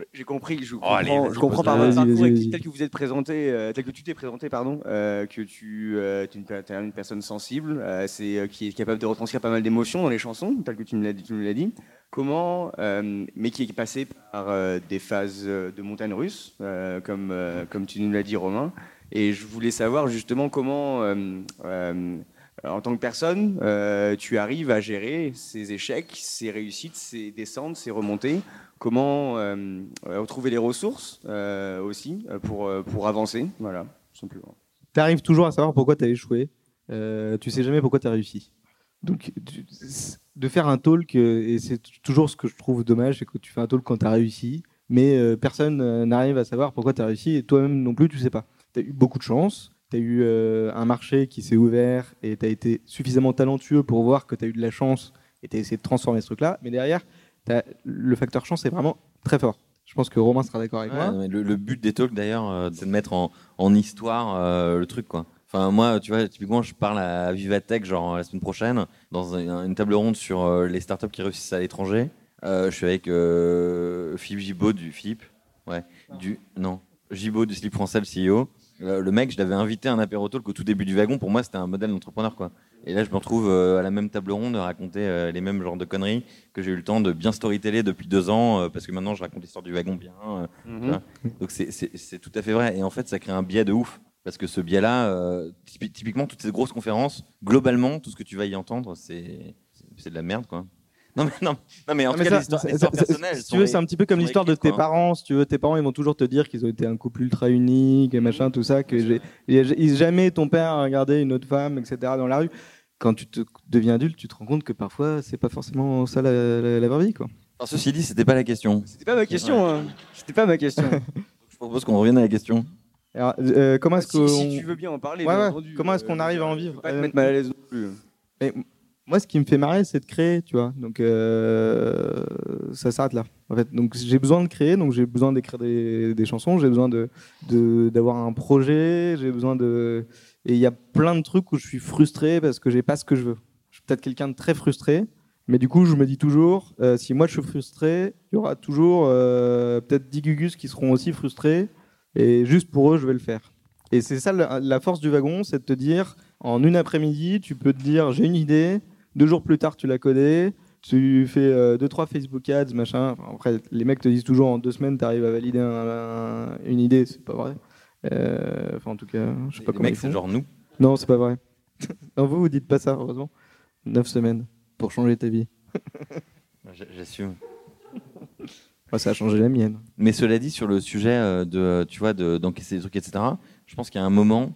euh, j'ai compris, je comprends, allez, vas-y, je comprends par votre parcours tel que vous êtes présenté, euh, tel que tu t'es présenté, pardon, euh, que tu es une, personne sensible, euh, c'est euh, qui est capable de retranscrire pas mal d'émotions dans les chansons, tel que tu me l'as dit. Comment, euh, mais qui est passé par euh, des phases euh, de montagne russe, euh, comme euh, comme tu nous l'as dit, Romain. Et je voulais savoir justement comment. euh, euh, en tant que personne, euh, tu arrives à gérer ces échecs, ces réussites, ces descentes, ces remontées. Comment euh, euh, retrouver les ressources euh, aussi pour, pour avancer Voilà. Tu arrives toujours à savoir pourquoi tu as échoué. Tu sais jamais pourquoi tu as réussi. Donc, de faire un talk, et c'est toujours ce que je trouve dommage, c'est que tu fais un talk quand tu as réussi, mais personne n'arrive à savoir pourquoi tu as réussi et toi-même non plus, tu sais pas. Tu as eu beaucoup de chance, tu as eu un marché qui s'est ouvert et tu as été suffisamment talentueux pour voir que tu as eu de la chance et tu as essayé de transformer ce truc-là, mais derrière, le facteur chance est vraiment très fort. Je pense que Romain sera d'accord avec Ouais, moi. mais le, le but des talks d'ailleurs, euh, c'est de mettre en, en histoire euh, le truc quoi. Enfin moi, tu vois, typiquement, je parle à Vivatech genre la semaine prochaine dans un- une table ronde sur euh, les startups qui réussissent à l'étranger. Je suis avec Philippe Gibaud du Philippe, ouais, du non Gibaud du Slip Français, le CEO. Euh, le mec, je l'avais invité à un apéro talk au tout début du wagon. Pour moi, c'était un modèle d'entrepreneur quoi. Et là, je me retrouve euh, à la même table ronde à raconter euh, les mêmes genres de conneries que j'ai eu le temps de bien storyteller depuis deux ans, parce que maintenant, je raconte l'histoire du wagon bien. Mhm. Donc, c'est- tout à fait vrai. Et en fait, ça crée un biais de ouf. Parce que ce biais-là, typi- typiquement, toutes ces grosses conférences, globalement, tout ce que tu vas y entendre, c'est c'est de la merde, quoi. Non, mais, non, non, mais en Non, tout mais cas, l'histoire personnelle. Si tu veux, c'est un petit peu comme l'histoire de tes parents. Si tu veux, tes parents, ils vont toujours te dire qu'ils ont été un couple ultra unique et machin, tout ça. Que et jamais ton père a regardé une autre femme, etc. dans la rue. Quand tu te deviens adulte, tu te rends compte que parfois, c'est pas forcément ça la, la, la vraie vie, quoi. Alors, ceci dit, c'était pas la question. C'était pas ma question. hein. C'était pas ma question. *laughs* Je propose qu'on revienne à la question. Alors, euh, comment est-ce Si- que si on- tu veux bien en parler, Ouais, bien ouais. entendu, Comment est-ce euh, qu'on arrive à en vivre pas te Euh, mettre mal à l'aise non plus. Mais moi, ce qui me fait marrer, c'est de créer, tu vois. Donc, euh, ça s'arrête là. En fait, donc j'ai besoin de créer, donc j'ai besoin d'écrire des, chansons, j'ai besoin d'avoir un projet, j'ai besoin de. Et il y a plein de trucs où je suis frustré parce que j'ai pas ce que je veux. Je suis peut-être quelqu'un de très frustré, mais du coup, je me dis toujours, euh, si moi je suis frustré, il y aura toujours euh, peut-être 10 gugus qui seront aussi frustrés, et juste pour eux, je vais le faire. Et c'est ça la force du wagon, c'est de te dire, en une après-midi, tu peux te dire, j'ai une idée, deux jours plus tard, tu la connais, tu fais euh, deux, trois Facebook ads, machin. Enfin, après, les mecs te disent toujours, en deux semaines, tu arrives à valider un- un- une idée, c'est pas vrai. Euh, Enfin, en tout cas, je sais pas Les comment mecs, c'est genre nous. Non, c'est pas vrai. *laughs* non, vous, vous dites pas ça, heureusement. Neuf semaines pour changer ta vie. *laughs* J'assume. Moi, ça a changé la mienne. Mais cela dit, sur le sujet euh, de, tu vois, de- d'encaisser des trucs, etc., je pense qu'il y a un moment.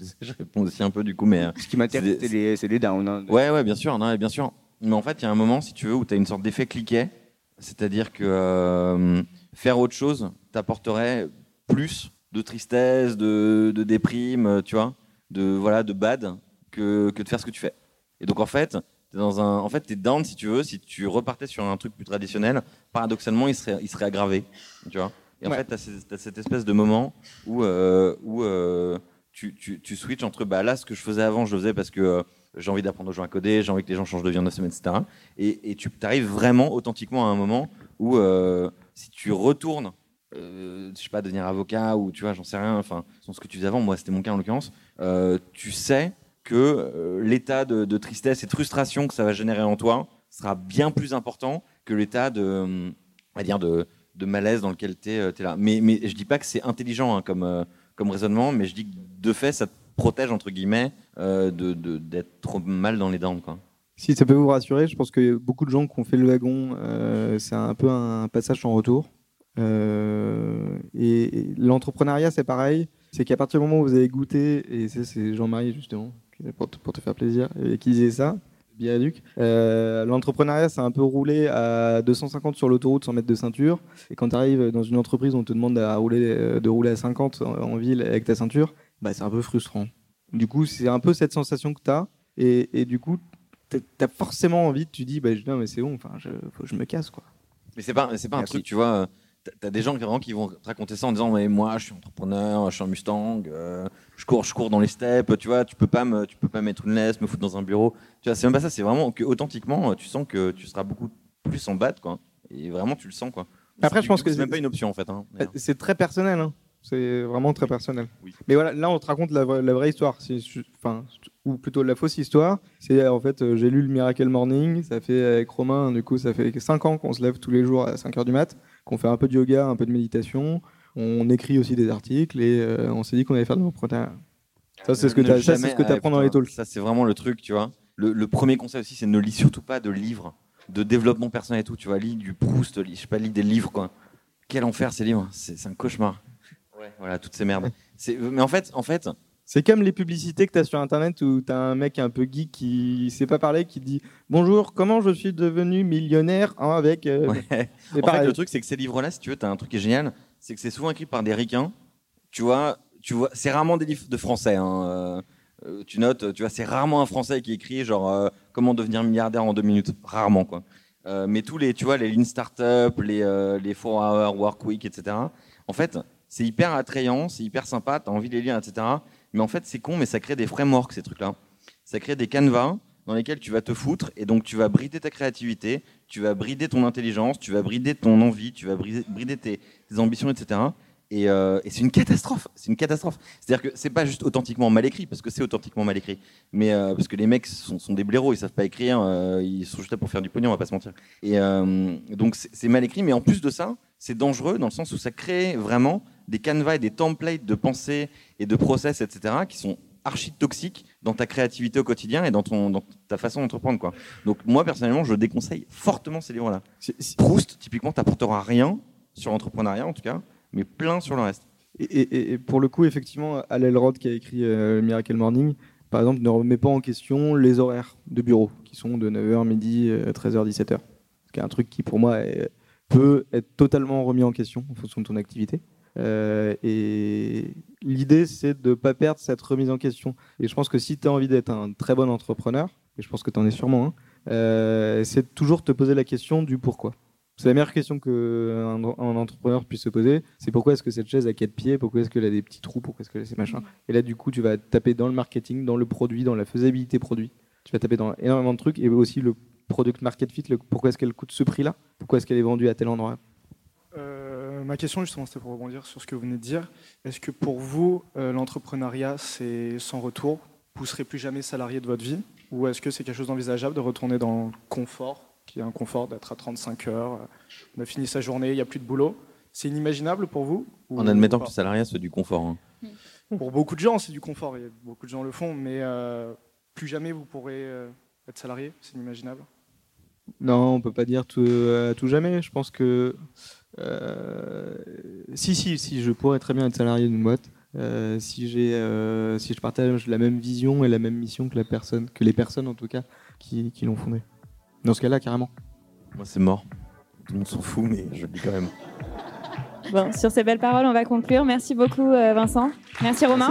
*laughs* je, réponds aussi un peu du coup, mais. euh, Ce qui m'intéresse, c'est les, les downs. hein. Ouais, ouais, bien sûr, non, bien sûr. Mais en fait, il y a un moment, si tu veux, où tu as une sorte d'effet cliquet, c'est-à-dire que euh, faire autre chose t'apporterait plus de tristesse, de, de déprime, tu vois, de voilà, de bad que, que de faire ce que tu fais. Et donc en fait, t'es dans un, en fait, t'es down si tu veux, si tu repartais sur un truc plus traditionnel, paradoxalement, il serait, il serait aggravé, tu vois. Et en Ouais. fait, t'as, t'as cette espèce de moment où, euh, où euh, tu, switches entre bah là, ce que je faisais avant, je le faisais parce que euh, j'ai envie d'apprendre aux gens à coder, j'ai envie que les gens changent de vie en deux semaines, etc. Et, tu arrives vraiment authentiquement à un moment où euh, si tu retournes, euh, je sais pas, devenir avocat ou tu vois, j'en sais rien, enfin, ce que tu faisais avant, moi c'était mon cas en l'occurrence, euh, tu sais que l'état de, tristesse et de frustration que ça va générer en toi sera bien plus important que l'état de, va dire de, malaise dans lequel tu es, là. Mais, mais je dis pas que c'est intelligent hein, comme, comme raisonnement, mais je dis que de fait, ça te protège, entre guillemets, euh, d'être trop mal dans les dents. Quoi. Si ça peut vous rassurer, je pense que beaucoup de gens qui ont fait le wagon, euh, c'est un peu un passage sans retour. Euh, et l'entrepreneuriat, c'est pareil. C'est qu'à partir du moment où vous avez goûté, et c'est Jean-Marie justement, pour te, faire plaisir, qui disait ça, Biaduc, euh, l'entrepreneuriat, c'est un peu rouler à 250 sur l'autoroute sans mettre de ceinture. Et quand tu arrives dans une entreprise, on te demande à rouler, euh, de rouler à 50 en, ville avec ta ceinture, bah, c'est un peu frustrant. Du coup, c'est un peu cette sensation que tu as. Et, et du coup, tu as forcément envie, tu dis, bah, non, mais c'est bon, enfin, je, faut que je me casse. quoi. Mais c'est pas, c'est pas un truc, tu vois. euh, t'as- T'as des gens qui, vraiment qui vont te raconter ça en disant mais moi je suis entrepreneur, je suis un Mustang, euh, je cours, je cours dans les steppes, tu vois, tu peux pas me, tu peux pas mettre une laisse, me foutre dans un bureau, tu vois, c'est même pas ça, c'est vraiment que authentiquement, euh, tu sens que tu seras beaucoup plus en bas, quoi, et vraiment tu le sens, quoi. Après, je pense que c'est même pas une option en fait. hein, d'ailleurs. C'est très personnel. hein. C'est vraiment très personnel. Oui. Mais voilà, là, on te raconte la vraie, la vraie histoire. Enfin, ou plutôt la fausse histoire. C'est en fait, euh, j'ai lu le Miracle Morning. Ça fait avec Romain, du coup, ça fait 5 ans qu'on se lève tous les jours à 5 heures du mat, qu'on fait un peu de yoga, un peu de méditation. On écrit aussi des articles et euh, on s'est dit qu'on allait faire de l'entrepreneuriat. Ça, c'est ce que tu ça, c'est jamais- ce que ah, apprends dans les putain, talks. Ça, c'est vraiment le truc, tu vois. Le, le premier conseil aussi, c'est ne lis surtout pas de livres de développement personnel et tout. Tu vois, lis du Proust, lis, je sais pas, lis des livres, quoi. Quel enfer ces livres, c'est un cauchemar. Ouais, voilà, toutes ces merdes. Mais en fait, en fait, C'est comme les publicités que tu as sur Internet où tu as un mec un peu geek qui sait pas parler, qui dit Bonjour, comment je suis devenu millionnaire hein, avec. euh, Ouais. *laughs* c'est En pareil. fait, le truc, c'est que ces livres-là, si tu veux, t'as un truc qui est génial, c'est que c'est souvent écrit par des ricains. Tu vois, tu vois, c'est rarement des livres de français. hein, euh, euh, tu notes, tu vois, c'est rarement un français qui écrit genre euh, comment devenir milliardaire en deux minutes. Rarement, quoi. Mais tous les, tu vois, les Lean Startup, les, les 4 Hour Work Week, etc. En fait, c'est hyper attrayant, c'est hyper sympa, t'as envie de les lire, etc. Mais en fait, c'est con, mais ça crée des frameworks, ces trucs-là. Ça crée des canevas dans lesquels tu vas te foutre et donc tu vas brider ta créativité, tu vas brider ton intelligence, tu vas brider ton envie, tu vas brider, tes, ambitions, etc. Et, euh, et c'est une catastrophe. C'est une catastrophe. C'est-à-dire que c'est pas juste authentiquement mal écrit, parce que c'est authentiquement mal écrit, mais euh, parce que les mecs sont, des blaireaux, ils savent pas écrire, euh, ils sont juste là pour faire du pognon, on va pas se mentir. Et donc c'est mal écrit, mais en plus de ça, c'est dangereux dans le sens où ça crée vraiment des canevas et des templates de pensée et de process, etc., qui sont archi toxiques dans ta créativité au quotidien et dans, ton, dans ta façon d'entreprendre. quoi. Donc moi, personnellement, je déconseille fortement ces livres-là. Proust, typiquement, t'apportera rien sur l'entrepreneuriat, en tout cas, mais plein sur le reste. Et, et- et pour le coup, effectivement, Al Elrod qui a écrit euh, Miracle Morning, par exemple, ne remet pas en question les horaires de bureau, qui sont de 9h, midi, euh, 13h, 17h. C'est un truc qui, pour moi, est- peut être totalement remis en question en fonction de ton activité. Euh, et l'idée, c'est de ne pas perdre cette remise en question. Et je pense que si tu as envie d'être un très bon entrepreneur, et je pense que tu en es sûrement un, euh, c'est toujours te poser la question du pourquoi. C'est la meilleure question qu'un un entrepreneur puisse se poser. C'est pourquoi est-ce que cette chaise a quatre pieds? Pourquoi est-ce qu'elle a des petits trous? Pourquoi est-ce que c'est machin Et là, du coup, tu vas taper dans le marketing, dans le produit, dans la faisabilité produit. Tu vas taper dans énormément de trucs et aussi le product market fit. pourquoi est-ce qu'elle coûte ce prix-là? Pourquoi est-ce qu'elle est vendue à tel endroit? Euh, ma question justement, c'était pour rebondir sur ce que vous venez de dire. Est-ce que pour vous, euh, l'entrepreneuriat, c'est sans retour? Vous ne serez plus jamais salarié de votre vie? Ou est-ce que c'est quelque chose d'envisageable de retourner dans le confort, qui est un confort d'être à 35 heures, euh, on a fini sa journée, il n'y a plus de boulot? C'est inimaginable pour vous? Ou- En admettant que le salariat, c'est du confort. hein. Pour beaucoup de gens, c'est du confort, et beaucoup de gens le font, mais euh, plus jamais vous pourrez euh, être salarié, c'est inimaginable? Non, on peut pas dire tout, à tout jamais. Je pense que euh, si, si, si, je pourrais très bien être salarié d'une boîte. euh, si j'ai, euh, si je partage la même vision et la même mission que la personne, que les personnes en tout cas qui, qui l'ont fondée. Dans ce cas-là, carrément. Moi, c'est mort. Tout le monde s'en fout, mais je le dis quand même. Bon, sur ces belles paroles, on va conclure. Merci beaucoup, Vincent. Merci, Romain.